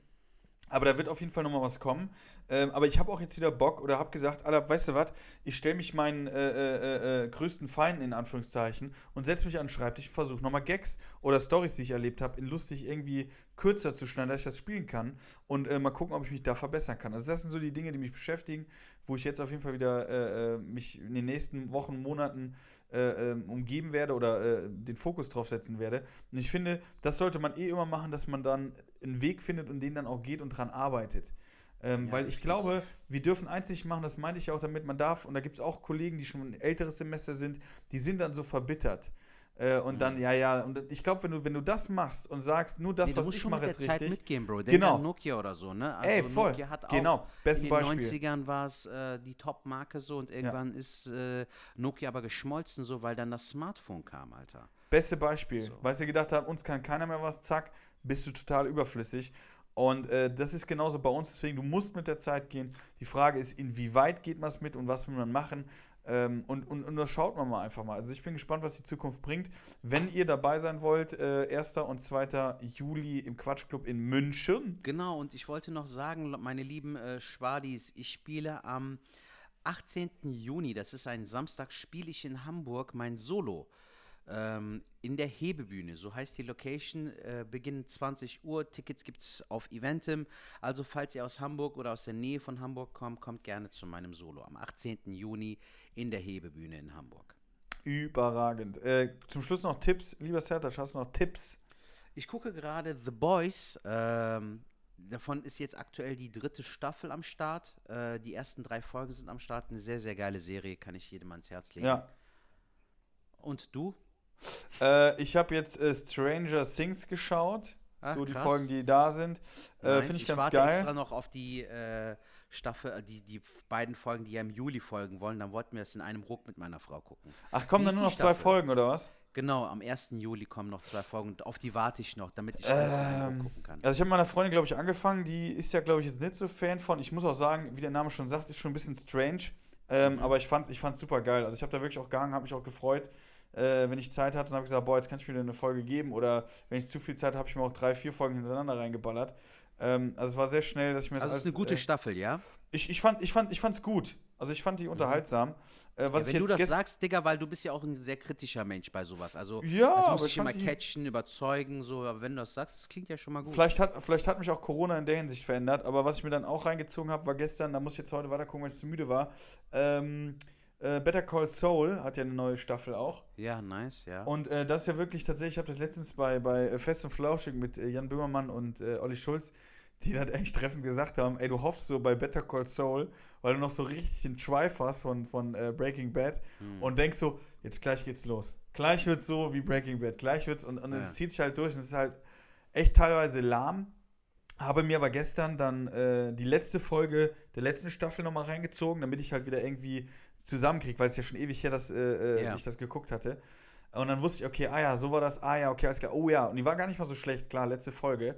Aber da wird auf jeden Fall nochmal was kommen. Ähm, aber ich habe auch jetzt wieder Bock oder habe gesagt, Alter, weißt du was, ich stelle mich meinen äh, äh, äh, größten Feinden in Anführungszeichen und setze mich an den Schreibtisch und versuche nochmal Gags oder Stories, die ich erlebt habe, in lustig irgendwie kürzer zu schneiden, dass ich das spielen kann und äh, mal gucken, ob ich mich da verbessern kann. Also das sind so die Dinge, die mich beschäftigen, wo ich jetzt auf jeden Fall wieder äh, äh, mich in den nächsten Wochen, Monaten äh, ähm, umgeben werde oder äh, den Fokus drauf setzen werde. Und ich finde, das sollte man eh immer machen, dass man dann einen Weg findet und den dann auch geht und dran arbeitet. Ähm, Ja, weil ich glaube, wir dürfen eins nicht machen, das meinte ich auch damit, man darf, und da gibt es auch Kollegen, die schon ein älteres Semester sind, die sind dann so verbittert. Äh, und Mhm. dann, ja, ja, und ich glaube, wenn du, wenn du das machst und sagst, nur das, Nee, was ich schon mache, mit der ist Zeit richtig. mitgehen, Bro. Denk Genau. Nokia oder so, ne? Also Ey, voll. Nokia hat auch Genau, bestes in den Beispiel. 90ern war es äh, die Top-Marke so und irgendwann ist äh, Nokia aber geschmolzen so, weil dann das Smartphone kam, Alter. Beste Beispiel. So. Weil sie gedacht haben, uns kann keiner mehr was, zack, bist du total überflüssig. Und äh, das ist genauso bei uns, deswegen, du musst mit der Zeit gehen. Die Frage ist, inwieweit geht man es mit und was will man machen? Ähm, und, und, und das schaut man mal einfach mal. Also ich bin gespannt, was die Zukunft bringt. Wenn ihr dabei sein wollt, äh, 1. und 2. Juli im Quatschclub in München. Genau, und ich wollte noch sagen, meine lieben äh, Schwadis, ich spiele am 18. Juni, das ist ein Samstag, spiele ich in Hamburg mein Solo. Ähm, in der Hebebühne, so heißt die Location, äh, beginnt 20 Uhr. Tickets gibt es auf Eventim. Also, falls ihr aus Hamburg oder aus der Nähe von Hamburg kommt, kommt gerne zu meinem Solo am 18. Juni in der Hebebühne in Hamburg. Überragend. Äh, zum Schluss noch Tipps. Lieber Sertac, hast du noch Tipps? Ich gucke gerade The Boys. Ähm, davon ist jetzt aktuell die dritte Staffel am Start. Äh, die ersten drei Folgen sind am Start. Eine sehr, sehr geile Serie, kann ich jedem ans Herz legen. Ja. Und du? Äh, ich habe jetzt äh, Stranger Things geschaut. Ach, so die krass. Folgen, die da sind. Äh. Finde ich ganz warte geil. extra noch auf die äh, Staffel, äh, die, die beiden Folgen, die ja im Juli folgen wollen. Dann wollten wir es in einem Ruck mit meiner Frau gucken. Ach, kommen dann nur noch zwei Staffel? Folgen, oder was? Genau, am 1. Juli kommen noch zwei Folgen und auf die warte ich noch, damit ich Ruck Ähm, gucken kann. Also ich habe meiner Freundin, glaube ich, angefangen. Die ist ja, glaube ich, jetzt nicht so Fan von. Ich muss auch sagen, wie der Name schon sagt, ist schon ein bisschen strange. Ähm, Mhm. Aber ich fand's, ich fand's super geil. Also ich habe da wirklich auch gehangen, habe mich auch gefreut. Äh, wenn ich Zeit hatte, dann habe ich gesagt, boah, jetzt kann ich mir eine Folge geben. Oder wenn ich zu viel Zeit habe, habe ich mir auch drei, vier Folgen hintereinander reingeballert. Ähm, also es war sehr schnell, dass ich mir das Also es ist eine gute äh, Staffel, ja? ich, ich, fand, ich, fand, ich fand's gut. Also ich fand die unterhaltsam. Äh, was Mhm. ja wenn du das sagst, Digga, weil du bist ja auch ein sehr kritischer Mensch bei sowas. Also Ja, das muss ich immer catchen, überzeugen, so, aber wenn du das sagst, das klingt ja schon mal gut. Vielleicht hat, vielleicht hat mich auch Corona in der Hinsicht verändert, aber was ich mir dann auch reingezogen habe, war gestern, da muss ich jetzt heute weiter gucken, weil ich zu müde war. Ähm, äh, Better Call Saul hat ja eine neue Staffel auch. Ja, nice, ja. Und äh, das ist ja wirklich tatsächlich, ich habe das letztens bei, bei äh, Fest und Flauschig mit äh, Jan Böhmermann und äh, Olli Schulz, die dann echt treffend gesagt haben, ey, du hoffst so bei Better Call Saul, weil du noch so richtig den Schweif hast von, von äh, Breaking Bad Hm. und denkst so, jetzt gleich geht's los. Gleich wird's so wie Breaking Bad, gleich wird's und, und Ja. es zieht sich halt durch und es ist halt echt teilweise lahm. Habe mir aber gestern dann äh, die letzte Folge der letzten Staffel nochmal reingezogen, damit ich halt wieder irgendwie zusammenkriege, weil es ja schon ewig her, dass äh, äh, Ja. ich das geguckt hatte. Und dann wusste ich, okay, ah ja, so war das, ah ja, okay, alles klar, oh ja. Und die war gar nicht mal so schlecht, klar, letzte Folge.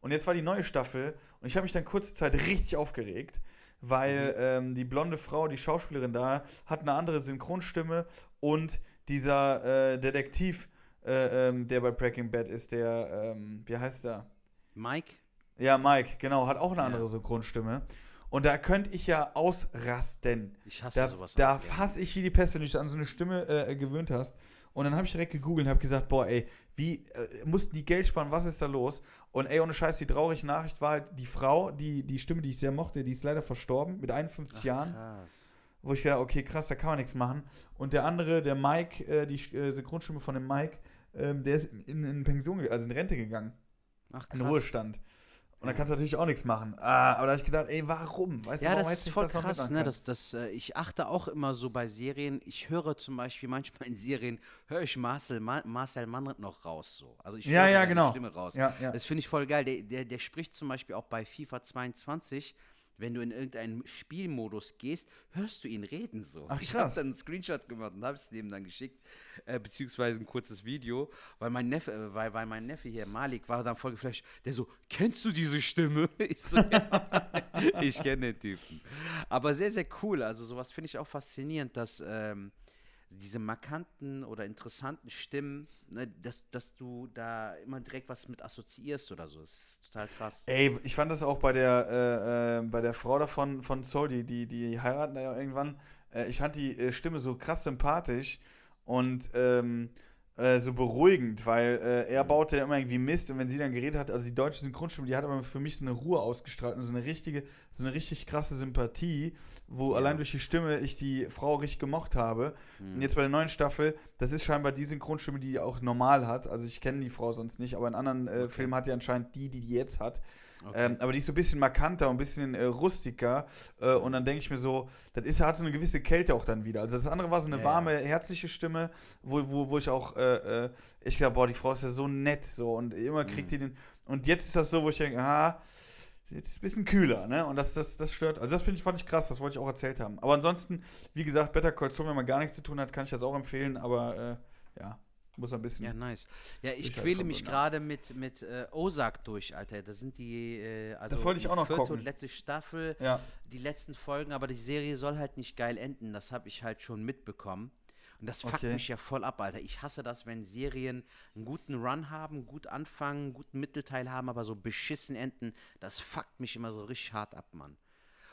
Und jetzt war die neue Staffel und ich habe mich dann kurze Zeit richtig aufgeregt, weil ähm, die blonde Frau, die Schauspielerin da, hat eine andere Synchronstimme und dieser äh, Detektiv, äh, ähm, der bei Breaking Bad ist, der, ähm, wie heißt der? Mike? Ja, Mike, genau, hat auch eine Ja. andere Synchronstimme. Und da könnte ich ja ausrasten. Ich hasse Da, sowas. da gerne. fasse ich wie die Pest, wenn du dich an so eine Stimme äh, gewöhnt hast. Und dann habe ich direkt gegoogelt und habe gesagt, boah, ey, wie äh, mussten die Geld sparen, was ist da los? Und ey, ohne Scheiß, die traurige Nachricht war halt, die Frau, die, die Stimme, die ich sehr mochte, die ist leider verstorben mit 51 Ach, Jahren. Krass. Wo ich gedacht, okay, krass, da kann man nichts machen. Und der andere, der Mike, äh, die äh, Synchronstimme von dem Mike, ähm, der ist in, in Pension, also in Rente gegangen, Ach, in krass. Ruhestand. Und da Ja. kannst du natürlich auch nichts machen. Ah, aber da habe ich gedacht, ey, warum? Weißt Ja, du, warum das ist voll noch krass, ne? Das, das, äh, ich achte auch immer so bei Serien. Ich höre zum Beispiel manchmal in Serien, höre ich Marcel, Ma Marcel Mann noch raus. So. Also ich Ja, höre ja, seine genau. Stimme raus. Ja, ja. Das finde ich voll geil. Der, der, der spricht zum Beispiel auch bei FIFA 22. Wenn du in irgendeinen Spielmodus gehst, hörst du ihn reden so. Ach, ich habe dann einen Screenshot gemacht und habe es dem dann geschickt, äh, beziehungsweise ein kurzes Video, weil mein Neffe, äh, weil, weil mein Neffe hier, Malik, war dann voll geflasht. Der so, kennst du diese Stimme? Ich so, ja, ich kenne den Typen. Aber sehr, sehr cool. Also sowas finde ich auch faszinierend, dass ähm, diese markanten oder interessanten Stimmen, ne, dass, dass du da immer direkt was mit assoziierst oder so. Das ist total krass. Ey, ich fand das auch bei der, äh, äh, bei der Frau davon von Soul, die, die, die heiraten da ja irgendwann. Äh, ich fand die äh, Stimme so krass sympathisch und ähm, äh, so beruhigend, weil äh, er baute ja immer irgendwie Mist und wenn sie dann geredet hat, also die deutsche Synchronstimme, die hat aber für mich so eine Ruhe ausgestrahlt und so eine richtige, so eine richtig krasse Sympathie, wo Ja. allein durch die Stimme ich die Frau richtig gemocht habe. Und jetzt bei der neuen Staffel, das ist scheinbar die Synchronstimme, die die auch normal hat. Also ich kenne die Frau sonst nicht, aber in anderen äh, Filmen hat die anscheinend die, die die jetzt hat. Okay. Ähm, aber die ist so ein bisschen markanter und ein bisschen äh, rustiker. Äh, und dann denke ich mir so, das ist, hat so eine gewisse Kälte auch dann wieder. Also das andere war so eine Ja, warme, herzliche Stimme, wo, wo, wo ich auch, äh, äh, ich glaube, boah, die Frau ist ja so nett. So, und immer kriegt Mhm. die den. Und jetzt ist das so, wo ich denke, aha, jetzt ist es ein bisschen kühler, ne? Und das, das, das stört. Also das finde ich, fand ich krass, das wollte ich auch erzählt haben. Aber ansonsten, wie gesagt, Better Call Saul, wenn man gar nichts zu tun hat, kann ich das auch empfehlen, aber äh, ja, muss ein bisschen. Ja, nice. Ja, ich quäle mich gerade mit, mit äh, Ozark durch, Alter. Das sind die, äh, also Das wollte ich auch noch vierte gucken. und letzte Staffel, Ja. die letzten Folgen, aber die Serie soll halt nicht geil enden. Das habe ich halt schon mitbekommen. Und das fuckt Okay. mich ja voll ab, Alter. Ich hasse das, wenn Serien einen guten Run haben, gut anfangen, einen guten Mittelteil haben, aber so beschissen enden. Das fuckt mich immer so richtig hart ab, Mann.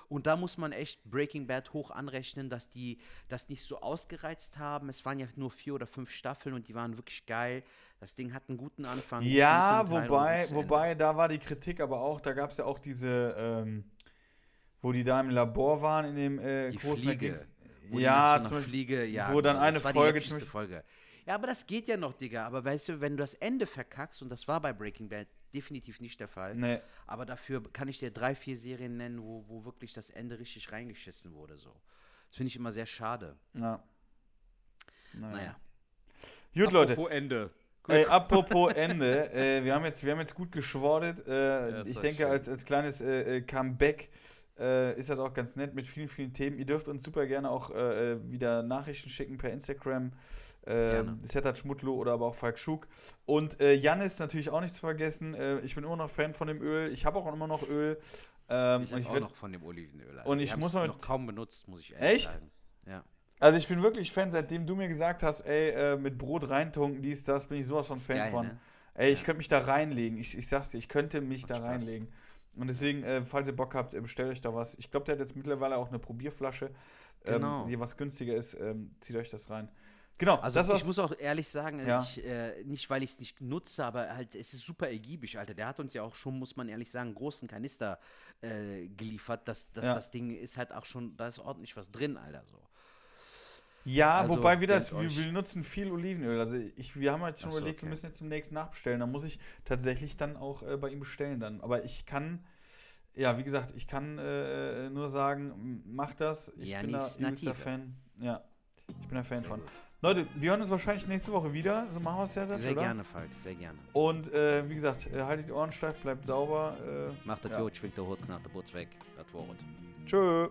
Und da muss man echt Breaking Bad hoch anrechnen, dass die das nicht so ausgereizt haben. Es waren ja nur vier oder fünf Staffeln und die waren wirklich geil. Das Ding hat einen guten Anfang. guten Ja, und wobei, Ende. wobei, da war die Kritik aber auch, da gab es ja auch diese, ähm, wo die da im Labor waren, in dem äh, Die großen Fliege. Wo die Ja, zum Beispiel, Fliege, ja. wo dann genau, eine das war Folge die epischste zum Folge. Ja, aber das geht ja noch, Digga. Aber weißt du, wenn du das Ende verkackst, und das war bei Breaking Bad definitiv nicht der Fall, Nee. aber dafür kann ich dir drei, vier Serien nennen, wo, wo wirklich das Ende richtig reingeschissen wurde. So. Das finde ich immer sehr schade. Ja. Naja. Naja. Gut, Leute. Apropos Ende. Äh, apropos Ende, äh, wir, haben jetzt, wir haben jetzt gut geschwortet. Äh, Ja, ich denke, schön. als, als kleines äh, äh, Comeback äh, ist das auch ganz nett mit vielen, vielen Themen. Ihr dürft uns super gerne auch äh, äh, wieder Nachrichten schicken per Instagram. Äh. Setat Schmutlo oder aber auch Falk Schug. Und äh, Janis natürlich auch nicht zu vergessen. Äh, ich bin immer noch Fan von dem Öl. Ich habe auch immer noch Öl. Ähm, Ich und habe ich auch werd- noch von dem Olivenöl. Und ich Wir muss noch- kaum benutzt, muss ich ehrlich Echt? sagen. Ja. also ich bin wirklich Fan, seitdem du mir gesagt hast, ey, äh, mit Brot reintunken, dies, das, bin ich sowas von Fan geil, von. ne? Ey, ich Ja. könnte mich da reinlegen. Ich, ich sag's dir, ich könnte mich Macht da Spaß. reinlegen. Und deswegen, äh, falls ihr Bock habt, bestellt euch da was. Ich glaube, der hat jetzt mittlerweile auch eine Probierflasche, Genau. ähm, die was günstiger ist. Ähm, zieht euch das rein. Genau, Also das ich muss auch ehrlich sagen, Ja. ich, äh, nicht weil ich es nicht nutze, aber halt es ist super ergiebig, Alter. Der hat uns ja auch schon, muss man ehrlich sagen, einen großen Kanister äh, geliefert. Das, das, Ja. das Ding ist halt auch schon, da ist ordentlich was drin, Alter. So. Ja, also, wobei wir das, wir, wir nutzen viel Olivenöl. Also ich, wir haben halt schon Ach so, überlegt, wir okay. müssen jetzt demnächst nachbestellen. Da muss ich tatsächlich dann auch äh, bei ihm bestellen dann. Aber ich kann, ja, wie gesagt, ich kann äh, nur sagen, mach das. Ich Ja, bin da übelster. Fan. Ja, ich bin da Fan Sehr von. gut. Leute, wir hören uns wahrscheinlich nächste Woche wieder. So machen wir es ja das, Sehr oder? gerne, Falk, sehr gerne. Und äh, wie gesagt, äh, haltet die Ohren steif, bleibt sauber. Äh, Macht das Ja. gut, schwingt der Hut, knallt der Boots weg. Das Wort. tschö.